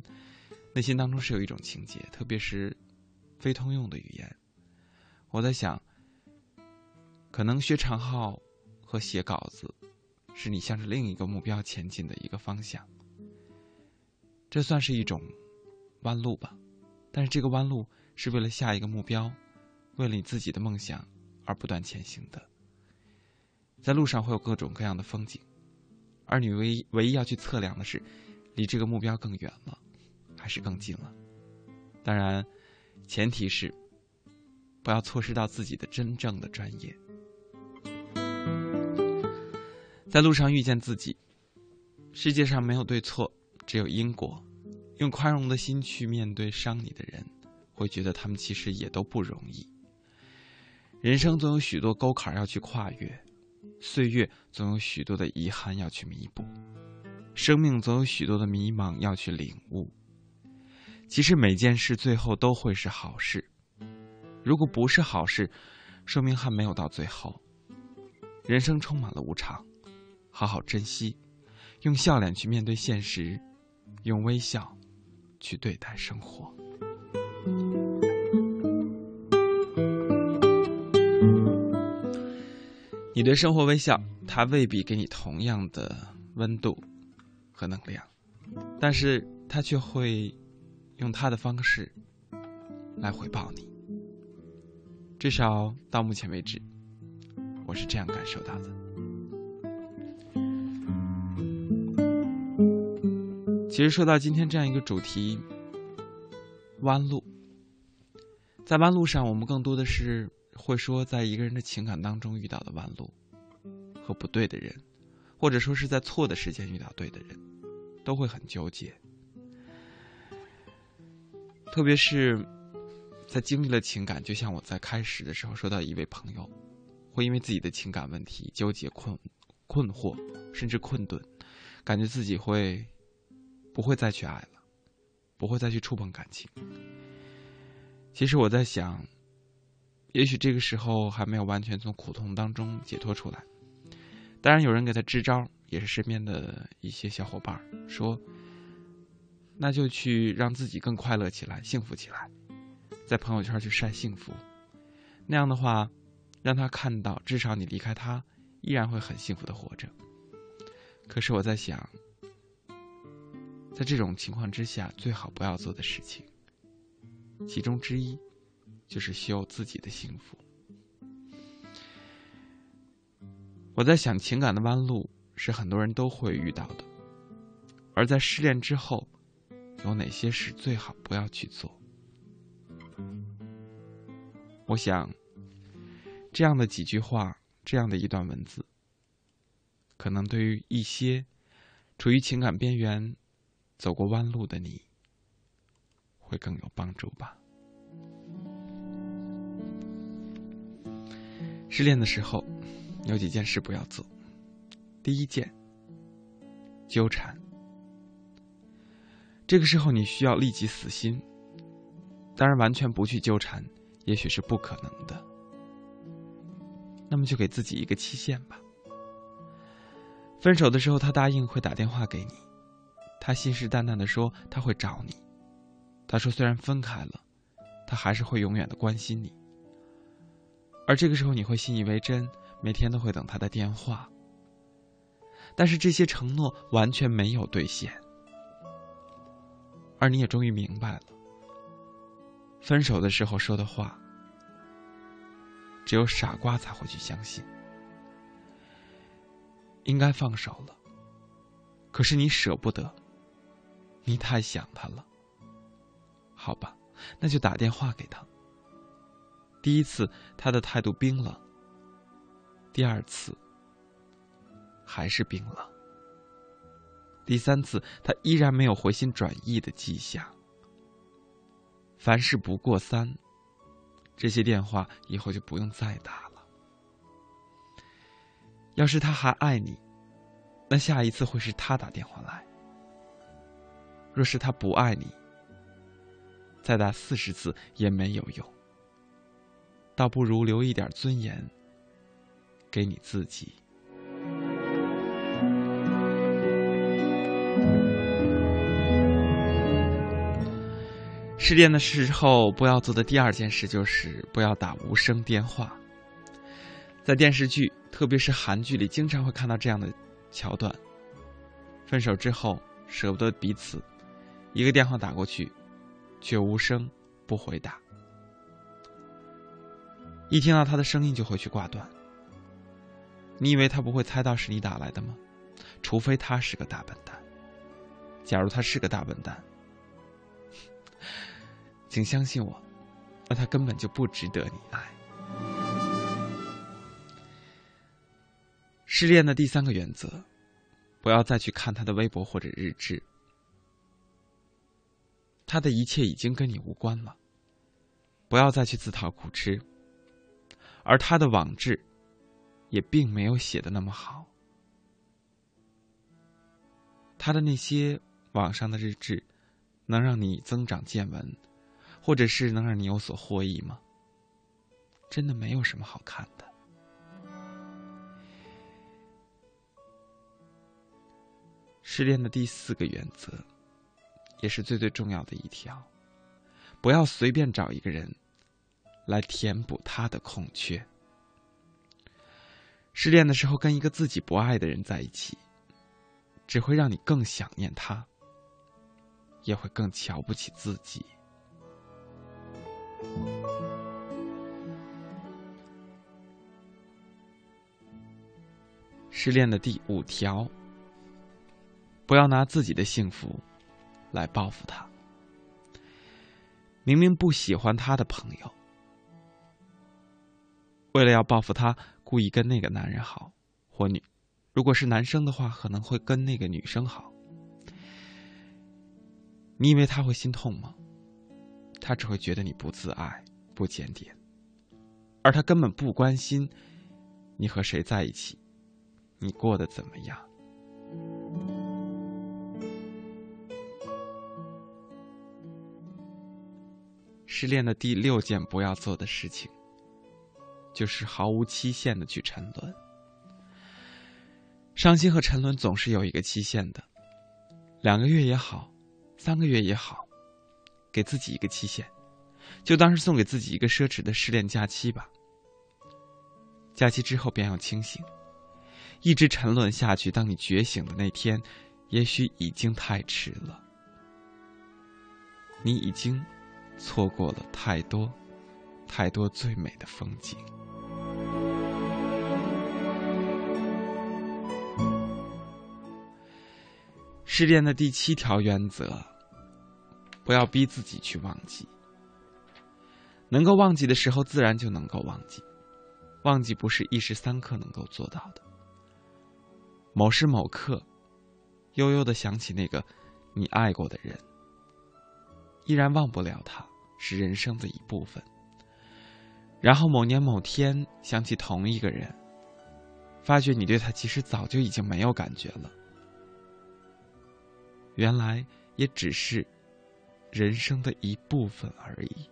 S9: 内心当中是有一种情结，特别是非通用的语言。我在想，可能学长号和写稿子，是你向着另一个目标前进的一个方向。这算是一种弯路吧。但是这个弯路是为了下一个目标，为了你自己的梦想而不断前行的。在路上会有各种各样的风景，而你唯一唯一要去测量的是，离这个目标更远了，还是更近了。当然，前提是不要错失到自己的真正的专业。在路上遇见自己，世界上没有对错，只有因果。用宽容的心去面对伤你的人，会觉得他们其实也都不容易。人生总有许多沟坎要去跨越，岁月总有许多的遗憾要去弥补，生命总有许多的迷茫要去领悟。其实每件事最后都会是好事，如果不是好事，说明还没有到最后。人生充满了无常，好好珍惜，用笑脸去面对现实，用微笑。去对待生活。你对生活微笑，它未必给你同样的温度和能量，但是它却会用它的方式来回报你。至少到目前为止，我是这样感受到的。其实说到今天这样一个主题，弯路，在弯路上，我们更多的是会说，在一个人的情感当中遇到的弯路，和不对的人，或者说是在错的时间遇到对的人，都会很纠结。特别是在经历了情感，就像我在开始的时候说到一位朋友，会因为自己的情感问题纠结、困困惑，甚至困顿，感觉自己会。不会再去爱了，不会再去触碰感情。其实我在想，也许这个时候还没有完全从苦痛当中解脱出来。当然，有人给他支招，也是身边的一些小伙伴说：“那就去让自己更快乐起来，幸福起来，在朋友圈去晒幸福。那样的话，让他看到，至少你离开他，依然会很幸福的活着。”可是我在想。在这种情况之下，最好不要做的事情，其中之一就是修自己的幸福。我在想，情感的弯路是很多人都会遇到的，而在失恋之后，有哪些事最好不要去做？我想，这样的几句话，这样的一段文字，可能对于一些处于情感边缘。走过弯路的你，会更有帮助吧。失恋的时候，有几件事不要做。第一件，纠缠。这个时候你需要立即死心。当然，完全不去纠缠，也许是不可能的。那么就给自己一个期限吧。分手的时候，他答应会打电话给你。他信誓旦旦的说他会找你，他说虽然分开了，他还是会永远的关心你。而这个时候你会信以为真，每天都会等他的电话。但是这些承诺完全没有兑现，而你也终于明白了，分手的时候说的话，只有傻瓜才会去相信。应该放手了，可是你舍不得，你太想他了。好吧，那就打电话给他。第一次他的态度冰冷，第二次还是冰冷，第三次他依然没有回心转意的迹象。凡事不过三，这些电话以后就不用再打了。要是他还爱你，那下一次会是他打电话来；若是他不爱你，再打四十次也没有用。倒不如留一点尊严给你自己。失恋的时候，不要做的第二件事就是不要打无声电话。在电视剧，特别是韩剧里，经常会看到这样的桥段：分手之后舍不得彼此，一个电话打过去，却无声不回答。一听到他的声音就会去挂断。你以为他不会猜到是你打来的吗？除非他是个大笨蛋。假如他是个大笨蛋，请相信我，那他根本就不值得你爱。失恋的第三个原则，不要再去看他的微博或者日志。他的一切已经跟你无关了，不要再去自讨苦吃。而他的网志，也并没有写的那么好。他的那些网上的日志，能让你增长见闻，或者是能让你有所获益吗？真的没有什么好看的。失恋的第四个原则，也是最最重要的一条：不要随便找一个人。来填补他的空缺。失恋的时候跟一个自己不爱的人在一起，只会让你更想念他，也会更瞧不起自己。失恋的第五条，不要拿自己的幸福来报复他。明明不喜欢他的朋友。为了要报复他，故意跟那个男人好，或女，如果是男生的话，可能会跟那个女生好。你以为他会心痛吗？他只会觉得你不自爱、不检点，而他根本不关心你和谁在一起，你过得怎么样。失恋的第六件不要做的事情。就是毫无期限的去沉沦，伤心和沉沦总是有一个期限的，两个月也好，三个月也好，给自己一个期限，就当是送给自己一个奢侈的失恋假期吧。假期之后便要清醒，一直沉沦下去，当你觉醒的那天，也许已经太迟了，你已经错过了太多，太多最美的风景。失恋的第七条原则：不要逼自己去忘记。能够忘记的时候，自然就能够忘记。忘记不是一时三刻能够做到的。某时某刻，悠悠的想起那个你爱过的人，依然忘不了他，是人生的一部分。然后某年某天想起同一个人，发觉你对他其实早就已经没有感觉了。原来也只是人生的一部分而已。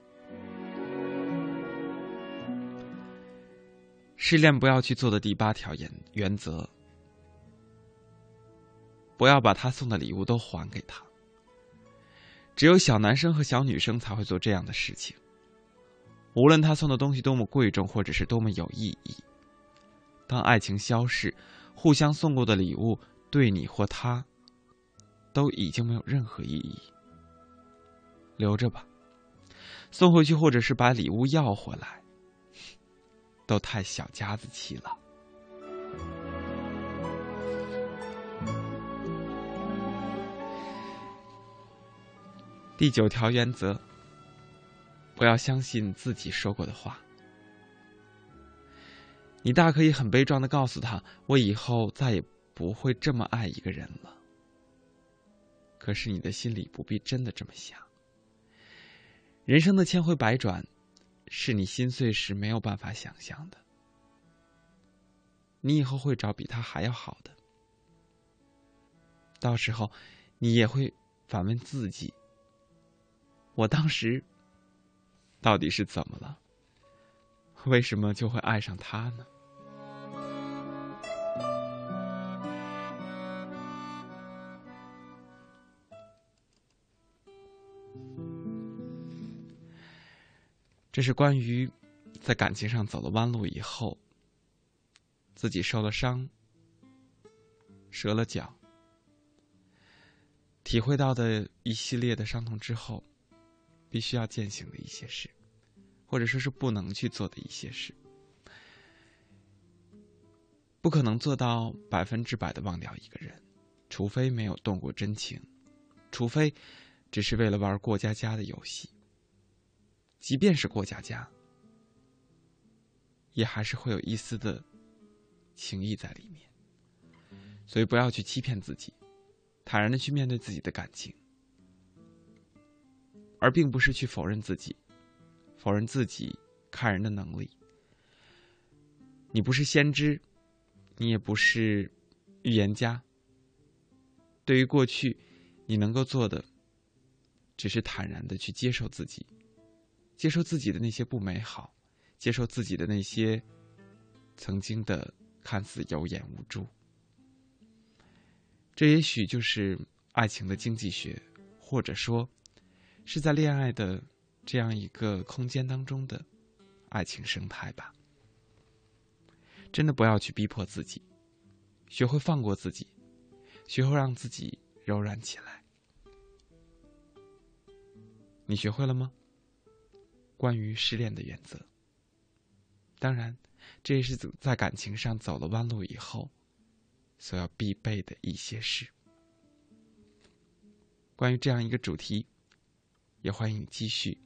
S9: 失恋不要去做的第八条原原则，不要把他送的礼物都还给他。只有小男生和小女生才会做这样的事情。无论他送的东西多么贵重，或者是多么有意义，当爱情消逝，互相送过的礼物对你或他都已经没有任何意义。留着吧，送回去或者是把礼物要回来，都太小家子气了。第九条原则：不要相信自己说过的话。你大可以很悲壮的告诉他：“我以后再也不会这么爱一个人了。”可是你的心里不必真的这么想。人生的千回百转，是你心碎时没有办法想象的。你以后会找比他还要好的，到时候你也会反问自己：我当时到底是怎么了？为什么就会爱上他呢？这是关于在感情上走了弯路以后，自己受了伤、折了脚，体会到的一系列的伤痛之后，必须要践行的一些事，或者说是不能去做的一些事。不可能做到百分之百的忘掉一个人，除非没有动过真情，除非只是为了玩过家家的游戏。即便是过家家，也还是会有一丝的情谊在里面。所以不要去欺骗自己，坦然的去面对自己的感情，而并不是去否认自己，否认自己看人的能力。你不是先知，你也不是预言家。对于过去，你能够做的，只是坦然的去接受自己。接受自己的那些不美好，接受自己的那些曾经的看似有眼无珠，这也许就是爱情的经济学，或者说是在恋爱的这样一个空间当中的爱情生态吧。真的不要去逼迫自己，学会放过自己，学会让自己柔软起来。你学会了吗？关于失恋的原则，当然，这也是在感情上走了弯路以后所要必备的一些事。关于这样一个主题，也欢迎你继续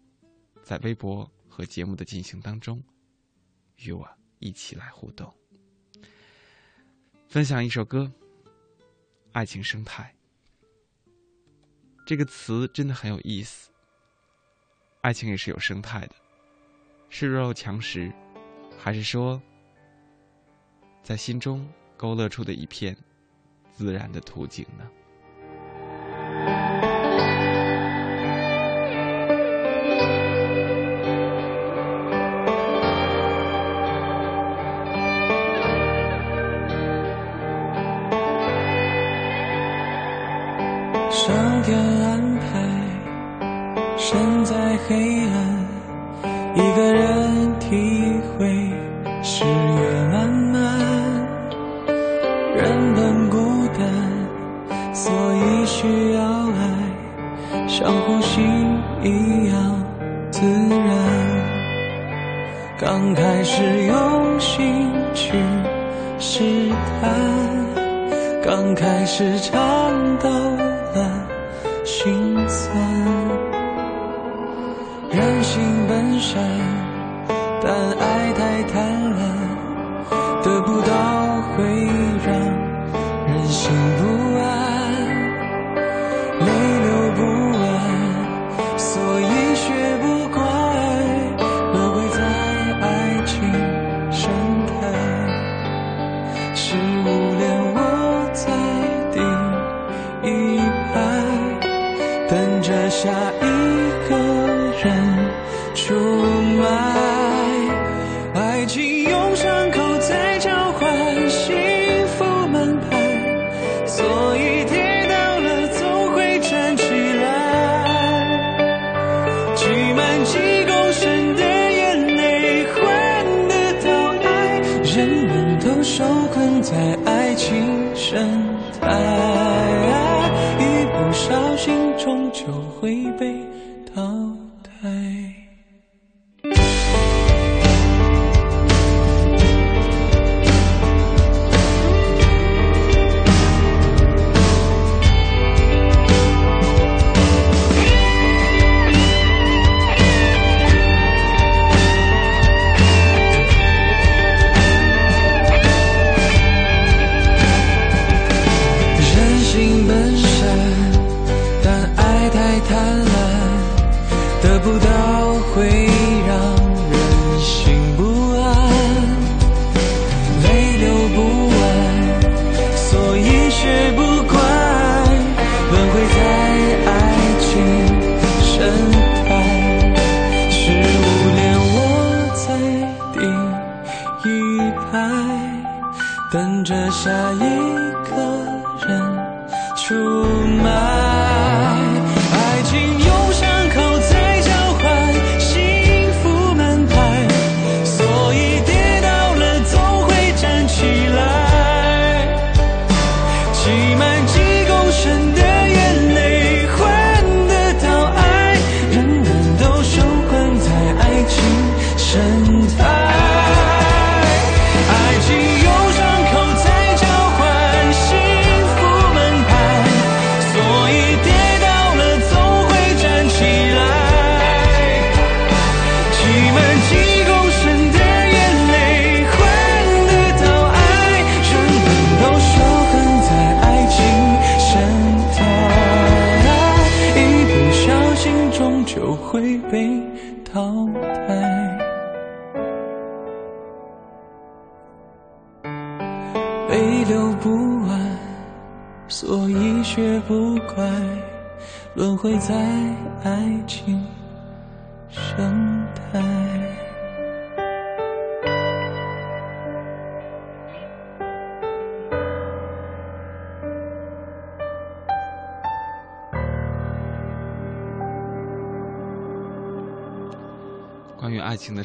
S9: 在微博和节目的进行当中与我一起来互动，分享一首歌《爱情生态》。这个词真的很有意思。爱情也是有生态的，是弱肉强食，还是说在心中勾勒出的一片自然的图景呢？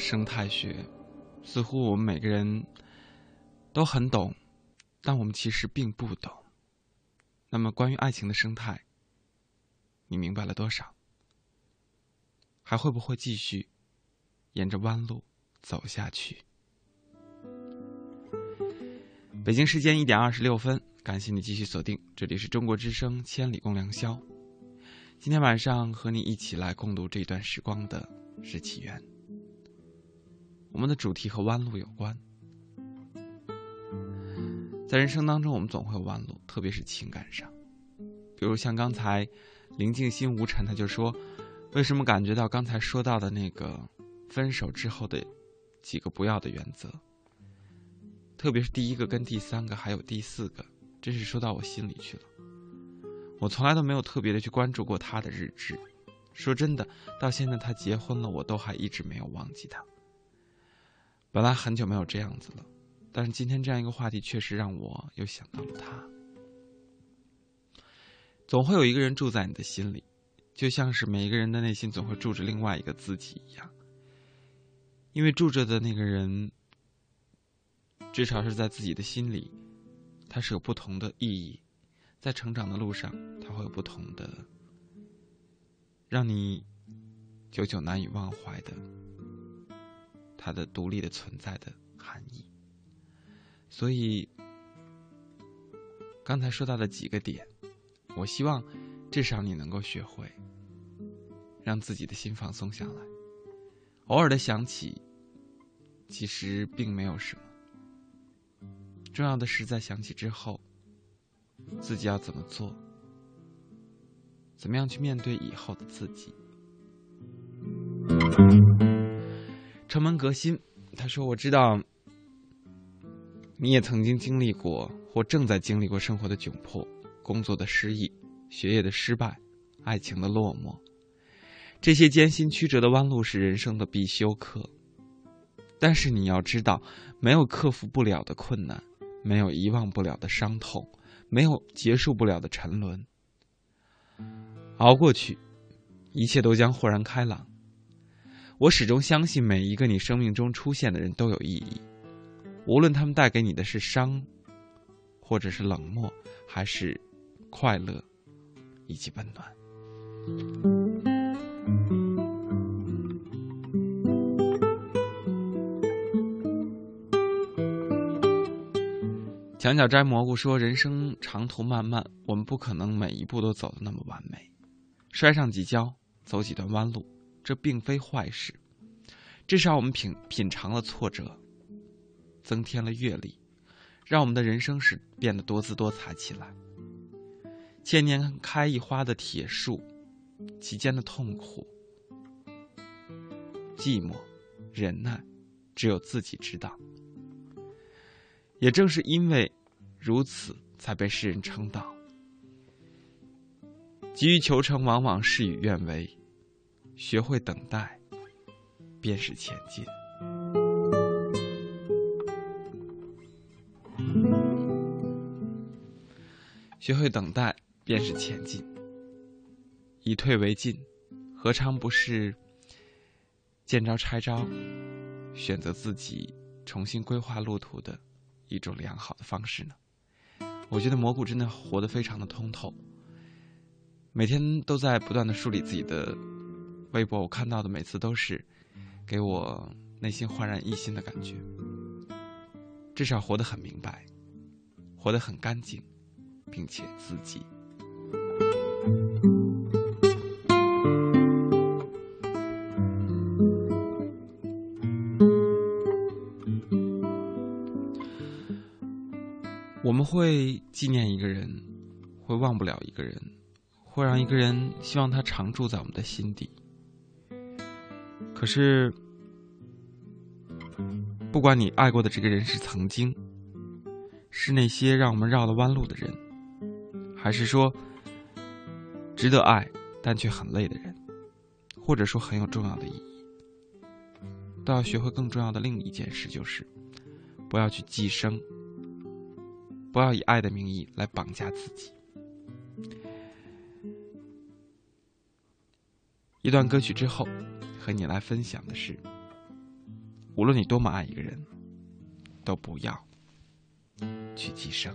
S9: 生态学，似乎我们每个人都很懂，但我们其实并不懂。那么，关于爱情的生态，你明白了多少？还会不会继续沿着弯路走下去？北京时间一点二十六分，感谢你继续锁定，这里是中国之声《千里共良宵》。今天晚上和你一起来共度这段时光的是起源。我们的主题和弯路有关，在人生当中，我们总会有弯路，特别是情感上。比如像刚才林静心无尘，他就说：“为什么感觉到刚才说到的那个分手之后的几个不要的原则，特别是第一个跟第三个还有第四个，真是说到我心里去了。我从来都没有特别的去关注过他的日志。说真的，到现在他结婚了，我都还一直没有忘记他。”本来很久没有这样子了，但是今天这样一个话题确实让我又想到了他。总会有一个人住在你的心里，就像是每一个人的内心总会住着另外一个自己一样。因为住着的那个人，至少是在自己的心里，他是有不同的意义，在成长的路上，他会有不同的，让你久久难以忘怀的。它的独立的存在的含义，所以刚才说到的几个点，我希望至少你能够学会让自己的心放松下来，偶尔的想起，其实并没有什么。重要的是在想起之后，自己要怎么做，怎么样去面对以后的自己。城门革新，他说：“我知道，你也曾经经历过，或正在经历过生活的窘迫、工作的失意、学业的失败、爱情的落寞。这些艰辛曲折的弯路是人生的必修课。但是你要知道，没有克服不了的困难，没有遗忘不了的伤痛，没有结束不了的沉沦。熬过去，一切都将豁然开朗。”我始终相信，每一个你生命中出现的人都有意义，无论他们带给你的是伤，或者是冷漠，还是快乐以及温暖。墙角摘蘑菇说：“人生长途漫漫，我们不可能每一步都走得那么完美，摔上几跤，走几段弯路。”这并非坏事，至少我们品品尝了挫折，增添了阅历，让我们的人生是变得多姿多彩起来。千年开一花的铁树，其间的痛苦、寂寞、忍耐，只有自己知道。也正是因为如此，才被世人称道。急于求成，往往事与愿违。学会等待，便是前进。
S10: 学会等待，便是前进。以退为进，何尝不是见招拆招，选择自己重新规划路途的一种良好的方式呢？我觉得蘑菇真的活得非常的通透，每天都在不断的梳理自己的微博，我看到的每次都是给我内心焕然一新的感觉。至少活得很明白，活得很干净，并且自己。我们会纪念一个人，会忘不了一个人，会让一个人希望他常住在我们的心底。可是，不管你爱过的这个人是曾经，是那些让我们绕了弯路的人，还是说值得爱但却很累的人，或者说很有重要的意义，都要学会更重要的另一件事，就是不要去寄生。不要以爱的名义来绑架自己。一段歌曲之后，和你来分享的是：无论你多么爱一个人，都不要去寄生。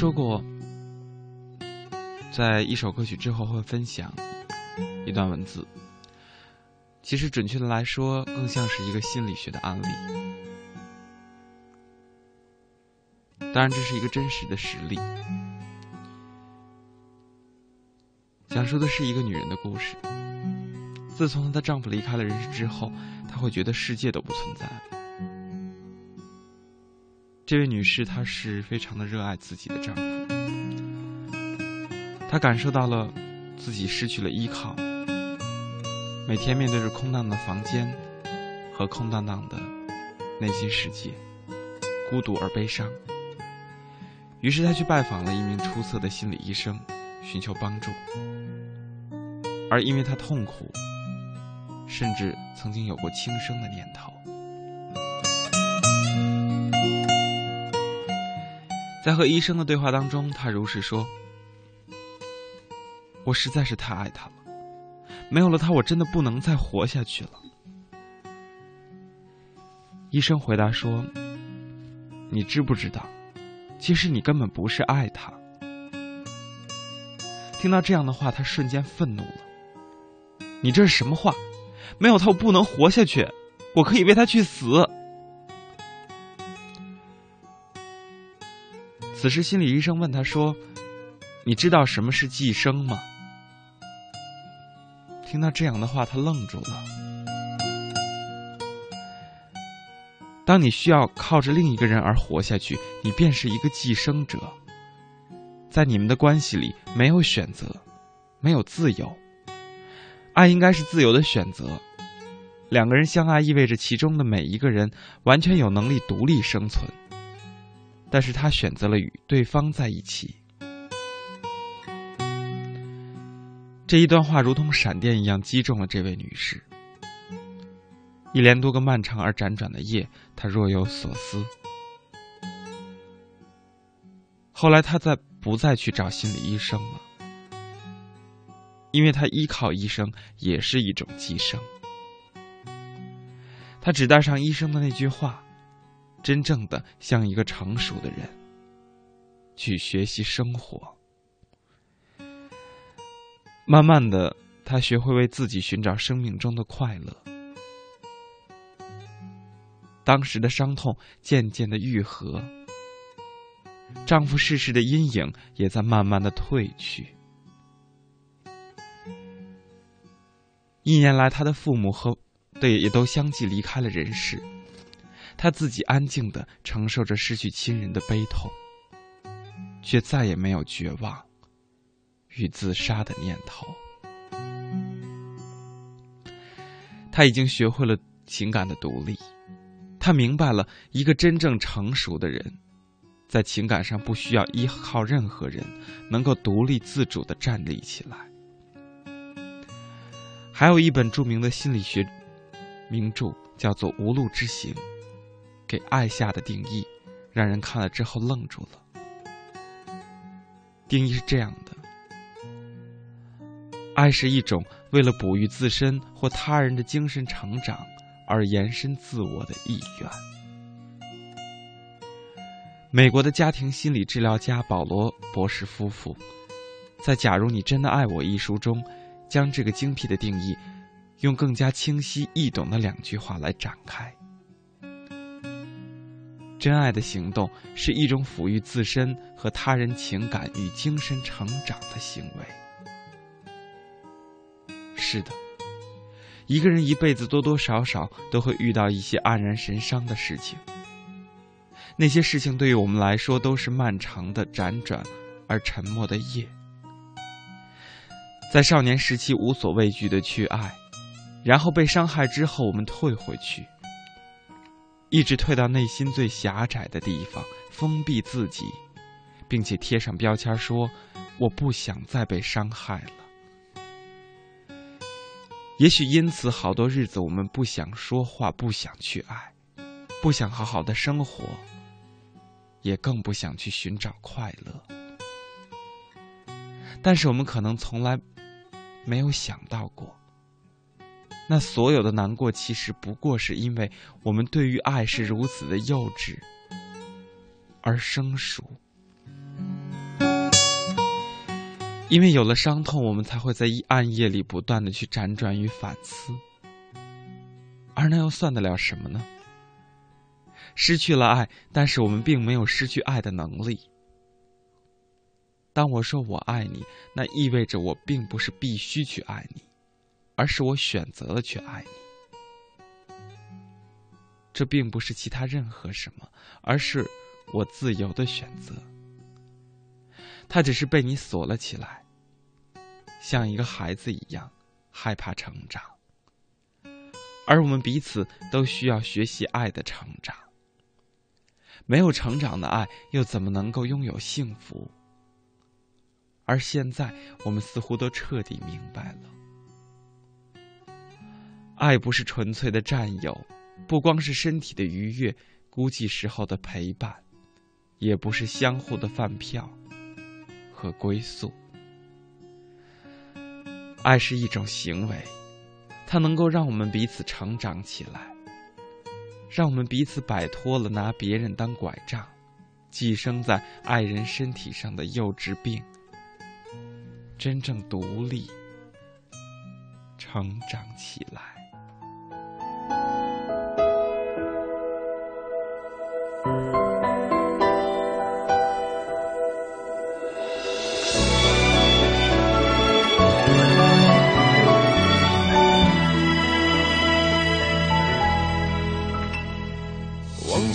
S9: 说过，在一首歌曲之后会分享一段文字。其实，准确的来说，更像是一个心理学的案例。当然，这是一个真实的实例，讲述的是一个女人的故事。自从她的丈夫离开了人世之后，她会觉得世界都不存在了。这位女士，她是非常的热爱自己的丈夫，她感受到了自己失去了依靠，每天面对着空荡的房间和空荡荡的内心世界，孤独而悲伤。于是她去拜访了一名出色的心理医生，寻求帮助。而因为她痛苦，甚至曾经有过轻生的念头。在和医生的对话当中，他如是说：“我实在是太爱他了，没有了他，我真的不能再活下去了。”医生回答说：“你知不知道，其实你根本不是爱他。”听到这样的话，他瞬间愤怒了：“你这是什么话？没有他，我不能活下去，我可以为他去死。”此时，心理医生问他说：“你知道什么是寄生吗？”听到这样的话，他愣住了。当你需要靠着另一个人而活下去，你便是一个寄生者。在你们的关系里，没有选择，没有自由。爱应该是自由的选择。两个人相爱，意味着其中的每一个人完全有能力独立生存。但是他选择了与对方在一起。这一段话如同闪电一样击中了这位女士。一连多个漫长而辗转的夜，她若有所思。后来，她再不再去找心理医生了，因为她依靠医生也是一种寄生。她只带上医生的那句话。真正的像一个成熟的人，去学习生活。慢慢的，她学会为自己寻找生命中的快乐。当时的伤痛渐渐的愈合，丈夫逝世的阴影也在慢慢的褪去。一年来，她的父母和对也都相继离开了人世。他自己安静的承受着失去亲人的悲痛，却再也没有绝望与自杀的念头。他已经学会了情感的独立，他明白了一个真正成熟的人，在情感上不需要依靠任何人，能够独立自主的站立起来。还有一本著名的心理学名著，叫做《无路之行》。给爱下的定义，让人看了之后愣住了。定义是这样的：爱是一种为了哺育自身或他人的精神成长而延伸自我的意愿。美国的家庭心理治疗家保罗博士夫妇，在《假如你真的爱我》一书中，将这个精辟的定义，用更加清晰易懂的两句话来展开。真爱的行动是一种抚育自身和他人情感与精神成长的行为。是的，一个人一辈子多多少少都会遇到一些黯然神伤的事情。那些事情对于我们来说都是漫长的、辗转而沉默的夜。在少年时期无所畏惧的去爱，然后被伤害之后，我们退回去。一直退到内心最狭窄的地方，封闭自己，并且贴上标签说：“我不想再被伤害了。”也许因此，好多日子我们不想说话，不想去爱，不想好好的生活，也更不想去寻找快乐。但是我们可能从来没有想到过。那所有的难过，其实不过是因为我们对于爱是如此的幼稚而生疏。因为有了伤痛，我们才会在暗夜里不断的去辗转与反思。而那又算得了什么呢？失去了爱，但是我们并没有失去爱的能力。当我说我爱你，那意味着我并不是必须去爱你。而是我选择了去爱你，这并不是其他任何什么，而是我自由的选择。它只是被你锁了起来，像一个孩子一样害怕成长。而我们彼此都需要学习爱的成长。没有成长的爱，又怎么能够拥有幸福？而现在，我们似乎都彻底明白了。爱不是纯粹的占有，不光是身体的愉悦、孤寂时候的陪伴，也不是相互的饭票和归宿。爱是一种行为，它能够让我们彼此成长起来，让我们彼此摆脱了拿别人当拐杖、寄生在爱人身体上的幼稚病，真正独立成长起来。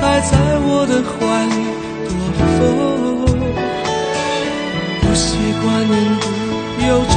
S13: 还在我的怀里躲风，不习惯言不由衷，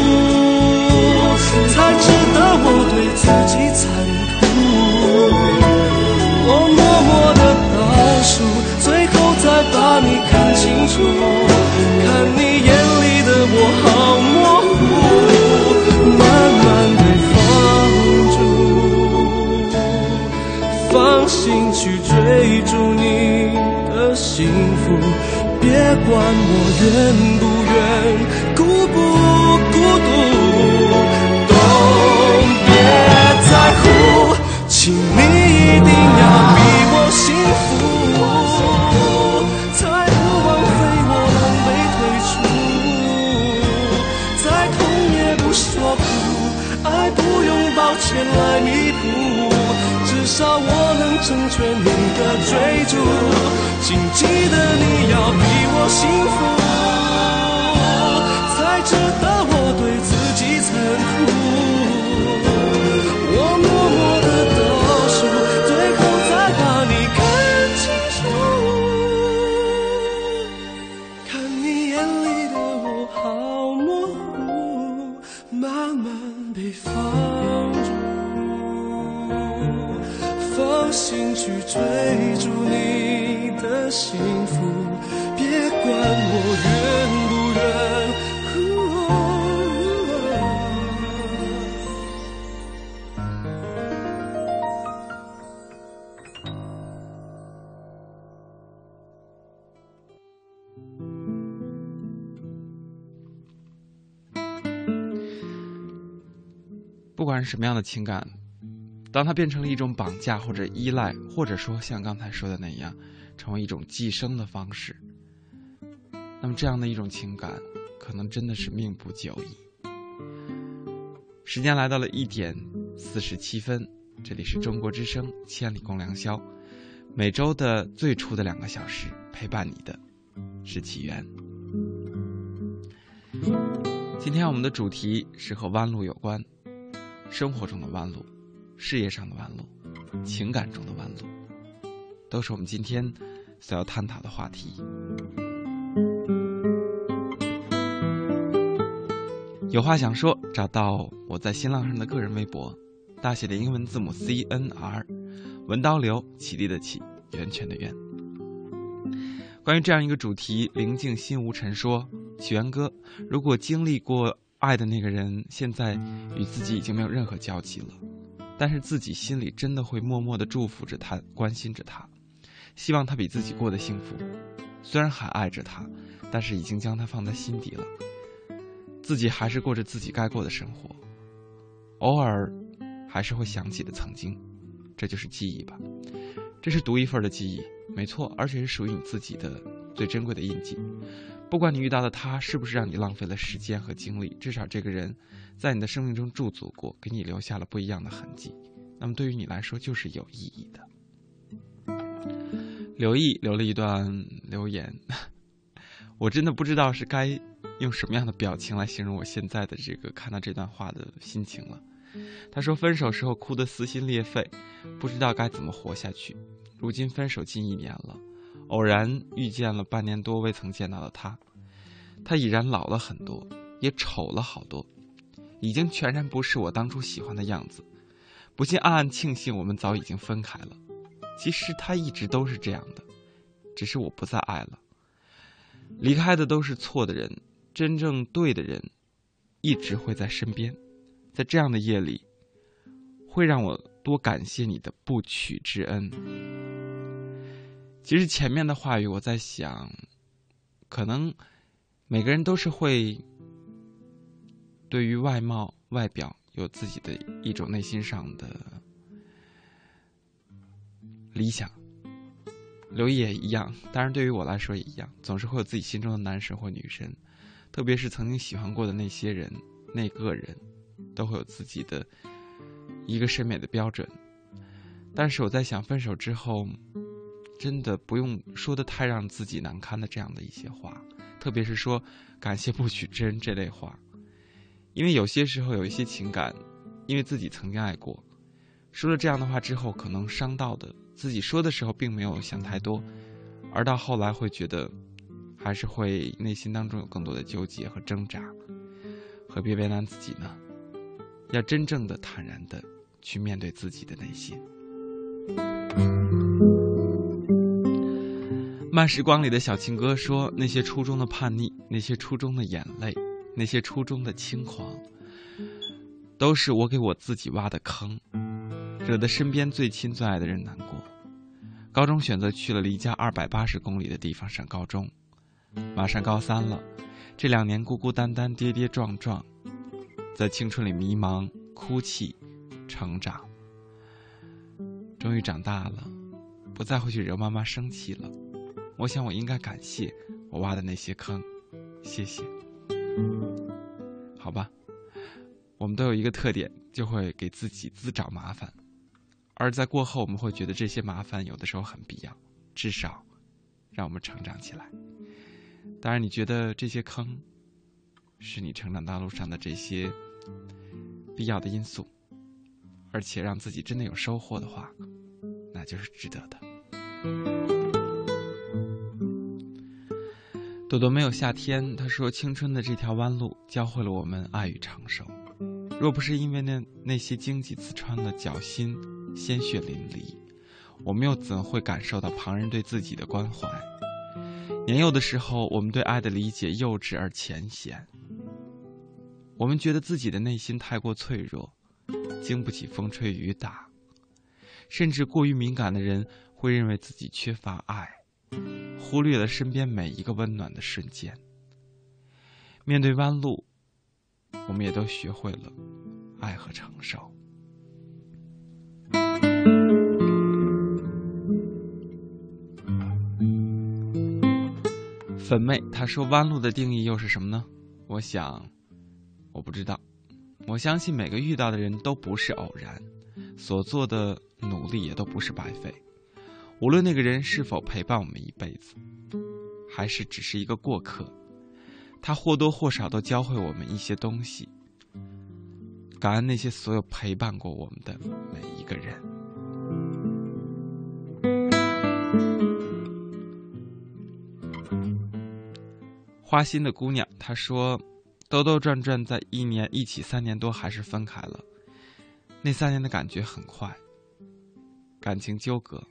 S13: 幸福，
S9: 什么样的情感，当它变成了一种绑架或者依赖，或者说像刚才说的那样，成为一种寄生的方式，那么这样的一种情感，可能真的是命不久矣。时间来到了一点四十七分，这里是中国之声《千里共良宵》，每周的最初的两个小时陪伴你的是起源。今天我们的主题是和弯路有关。生活中的弯路，事业上的弯路，情感中的弯路，都是我们今天所要探讨的话题。有话想说，找到我在新浪上的个人微博，大写的英文字母 C N R，文刀流，起立的起，源泉的源。关于这样一个主题，宁静心无尘说：“起源哥，如果经历过。”爱的那个人现在与自己已经没有任何交集了，但是自己心里真的会默默的祝福着他，关心着他，希望他比自己过得幸福。虽然还爱着他，但是已经将他放在心底了。自己还是过着自己该过的生活，偶尔还是会想起的曾经，这就是记忆吧。这是独一份的记忆，没错，而且是属于你自己的最珍贵的印记。不管你遇到的他是不是让你浪费了时间和精力，至少这个人，在你的生命中驻足过，给你留下了不一样的痕迹。那么对于你来说就是有意义的。刘毅留了一段留言，我真的不知道是该用什么样的表情来形容我现在的这个看到这段话的心情了。他说分手时候哭得撕心裂肺，不知道该怎么活下去。如今分手近一年了。偶然遇见了半年多未曾见到的他，他已然老了很多，也丑了好多，已经全然不是我当初喜欢的样子。不禁暗暗庆幸我们早已经分开了。其实他一直都是这样的，只是我不再爱了。离开的都是错的人，真正对的人，一直会在身边。在这样的夜里，会让我多感谢你的不娶之恩。其实前面的话语，我在想，可能每个人都是会对于外貌、外表有自己的一种内心上的理想。刘毅也一样，当然对于我来说也一样，总是会有自己心中的男神或女神，特别是曾经喜欢过的那些人、那个人，都会有自己的一个审美的标准。但是我在想，分手之后。真的不用说的太让自己难堪的这样的一些话，特别是说感谢不娶之恩这类话，因为有些时候有一些情感，因为自己曾经爱过，说了这样的话之后，可能伤到的自己说的时候并没有想太多，而到后来会觉得，还是会内心当中有更多的纠结和挣扎。何必为难自己呢？要真正的坦然的去面对自己的内心。慢时光里的小情歌说：“那些初中的叛逆，那些初中的眼泪，那些初中的轻狂，都是我给我自己挖的坑，惹得身边最亲最爱的人难过。高中选择去了离家二百八十公里的地方上高中，马上高三了，这两年孤孤单单，跌跌撞撞，在青春里迷茫、哭泣、成长，终于长大了，不再会去惹妈妈生气了。”我想，我应该感谢我挖的那些坑，谢谢。好吧，我们都有一个特点，就会给自己自找麻烦，而在过后，我们会觉得这些麻烦有的时候很必要，至少让我们成长起来。当然，你觉得这些坑是你成长道路上的这些必要的因素，而且让自己真的有收获的话，那就是值得的。朵朵没有夏天。他说：“青春的这条弯路，教会了我们爱与长寿。若不是因为那那些荆棘刺穿了脚心，鲜血淋漓，我们又怎会感受到旁人对自己的关怀？年幼的时候，我们对爱的理解幼稚而浅显。我们觉得自己的内心太过脆弱，经不起风吹雨打，甚至过于敏感的人会认为自己缺乏爱。”忽略了身边每一个温暖的瞬间。面对弯路，我们也都学会了爱和承受。粉妹，她说：“弯路的定义又是什么呢？”我想，我不知道。我相信每个遇到的人都不是偶然，所做的努力也都不是白费。无论那个人是否陪伴我们一辈子，还是只是一个过客，他或多或少都教会我们一些东西。感恩那些所有陪伴过我们的每一个人。花心的姑娘，她说：“兜兜转转，在一年一起三年多，还是分开了。那三年的感觉很快，感情纠葛。”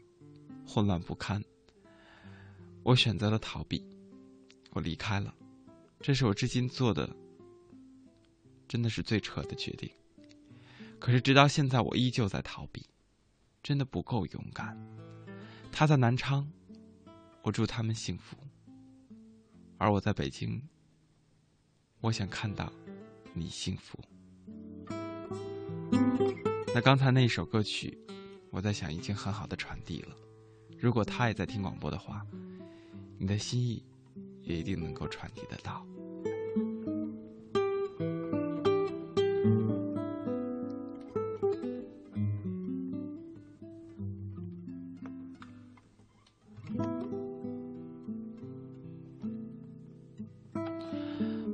S9: 混乱不堪，我选择了逃避，我离开了，这是我至今做的，真的是最扯的决定。可是直到现在，我依旧在逃避，真的不够勇敢。他在南昌，我祝他们幸福，而我在北京，我想看到你幸福。那刚才那一首歌曲，我在想已经很好的传递了。如果他也在听广播的话，你的心意也一定能够传递得到。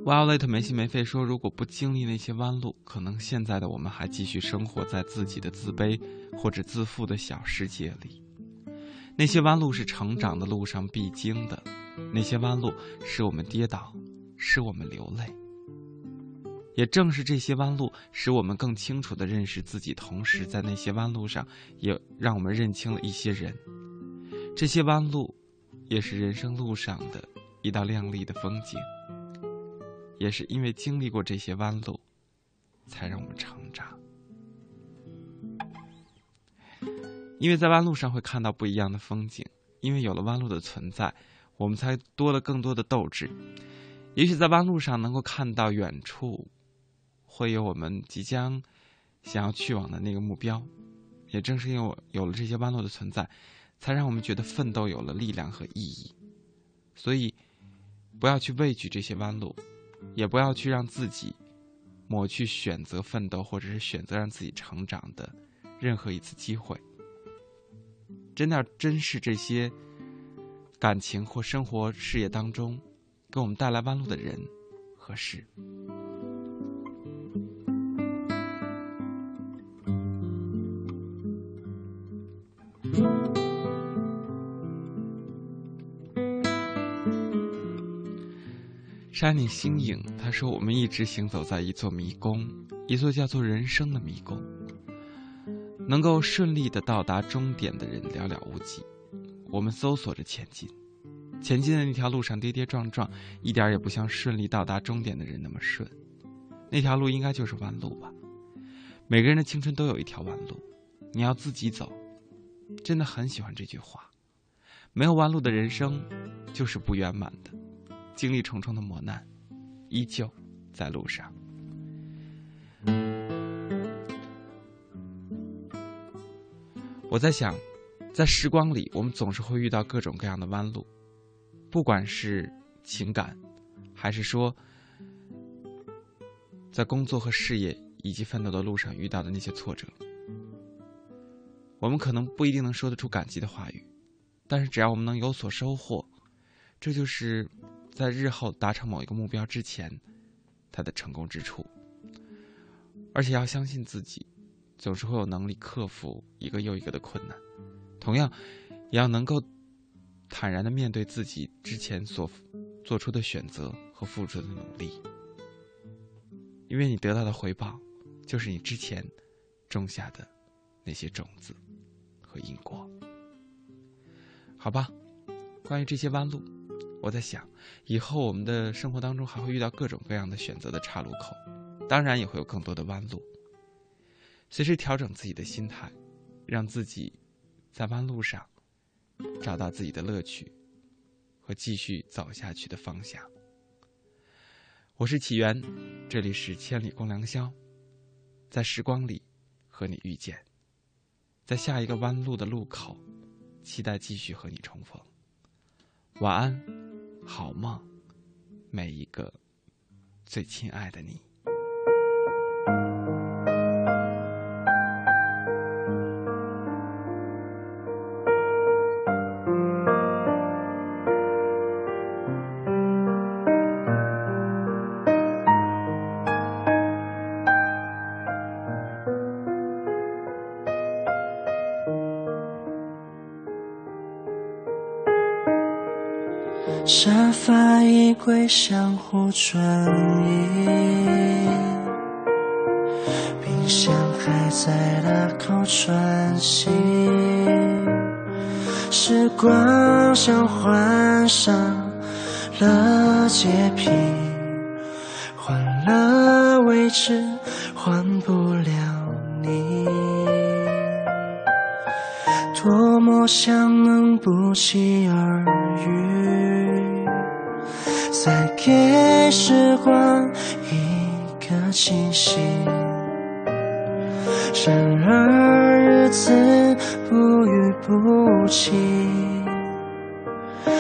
S9: Violet 没心没肺说：“如果不经历那些弯路，可能现在的我们还继续生活在自己的自卑或者自负的小世界里。”那些弯路是成长的路上必经的，那些弯路使我们跌倒，使我们流泪。也正是这些弯路，使我们更清楚地认识自己，同时在那些弯路上，也让我们认清了一些人。这些弯路，也是人生路上的一道亮丽的风景。也是因为经历过这些弯路，才让我们成因为在弯路上会看到不一样的风景，因为有了弯路的存在，我们才多了更多的斗志。也许在弯路上能够看到远处，会有我们即将想要去往的那个目标。也正是因为有了这些弯路的存在，才让我们觉得奋斗有了力量和意义。所以，不要去畏惧这些弯路，也不要去让自己抹去选择奋斗或者是选择让自己成长的任何一次机会。真的要珍视这些感情或生活事业当中给我们带来弯路的人和事。山里星影他说我们一直行走在一座迷宫一座叫做人生的迷宫。能够顺利的到达终点的人寥寥无几。我们搜索着前进，前进的那条路上跌跌撞撞，一点也不像顺利到达终点的人那么顺。那条路应该就是弯路吧？每个人的青春都有一条弯路，你要自己走。真的很喜欢这句话。没有弯路的人生，就是不圆满的。”经历重重的磨难，依旧在路上。我在想，在时光里，我们总是会遇到各种各样的弯路，不管是情感，还是说在工作和事业以及奋斗的路上遇到的那些挫折，我们可能不一定能说得出感激的话语，但是只要我们能有所收获，这就是。在日后达成某一个目标之前，他的成功之处，而且要相信自己，总是会有能力克服一个又一个的困难。同样，也要能够坦然的面对自己之前所做出的选择和付出的努力，因为你得到的回报，就是你之前种下的那些种子和因果。好吧，关于这些弯路。我在想，以后我们的生活当中还会遇到各种各样的选择的岔路口，当然也会有更多的弯路。随时调整自己的心态，让自己在弯路上找到自己的乐趣和继续走下去的方向。我是启源，这里是千里共良宵，在时光里和你遇见，在下一个弯路的路口，期待继续和你重逢。晚安。好梦，每一个最亲爱的你。
S8: 相互转移，冰箱还在大口喘息，时光像换上了洁癖，换了位置，换不了你，多么想能不期不弃，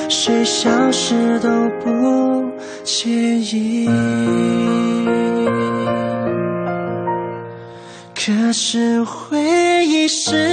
S8: 谁消失都不介意。可是回忆是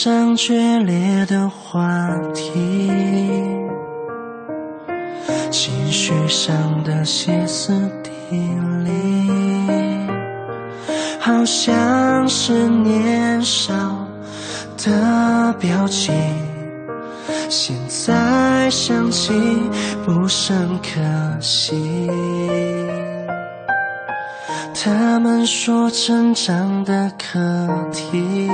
S8: 上决裂的话题。情绪上的歇斯底里，好像是年少的表情。现在想起不甚可惜。他们说成长的课题。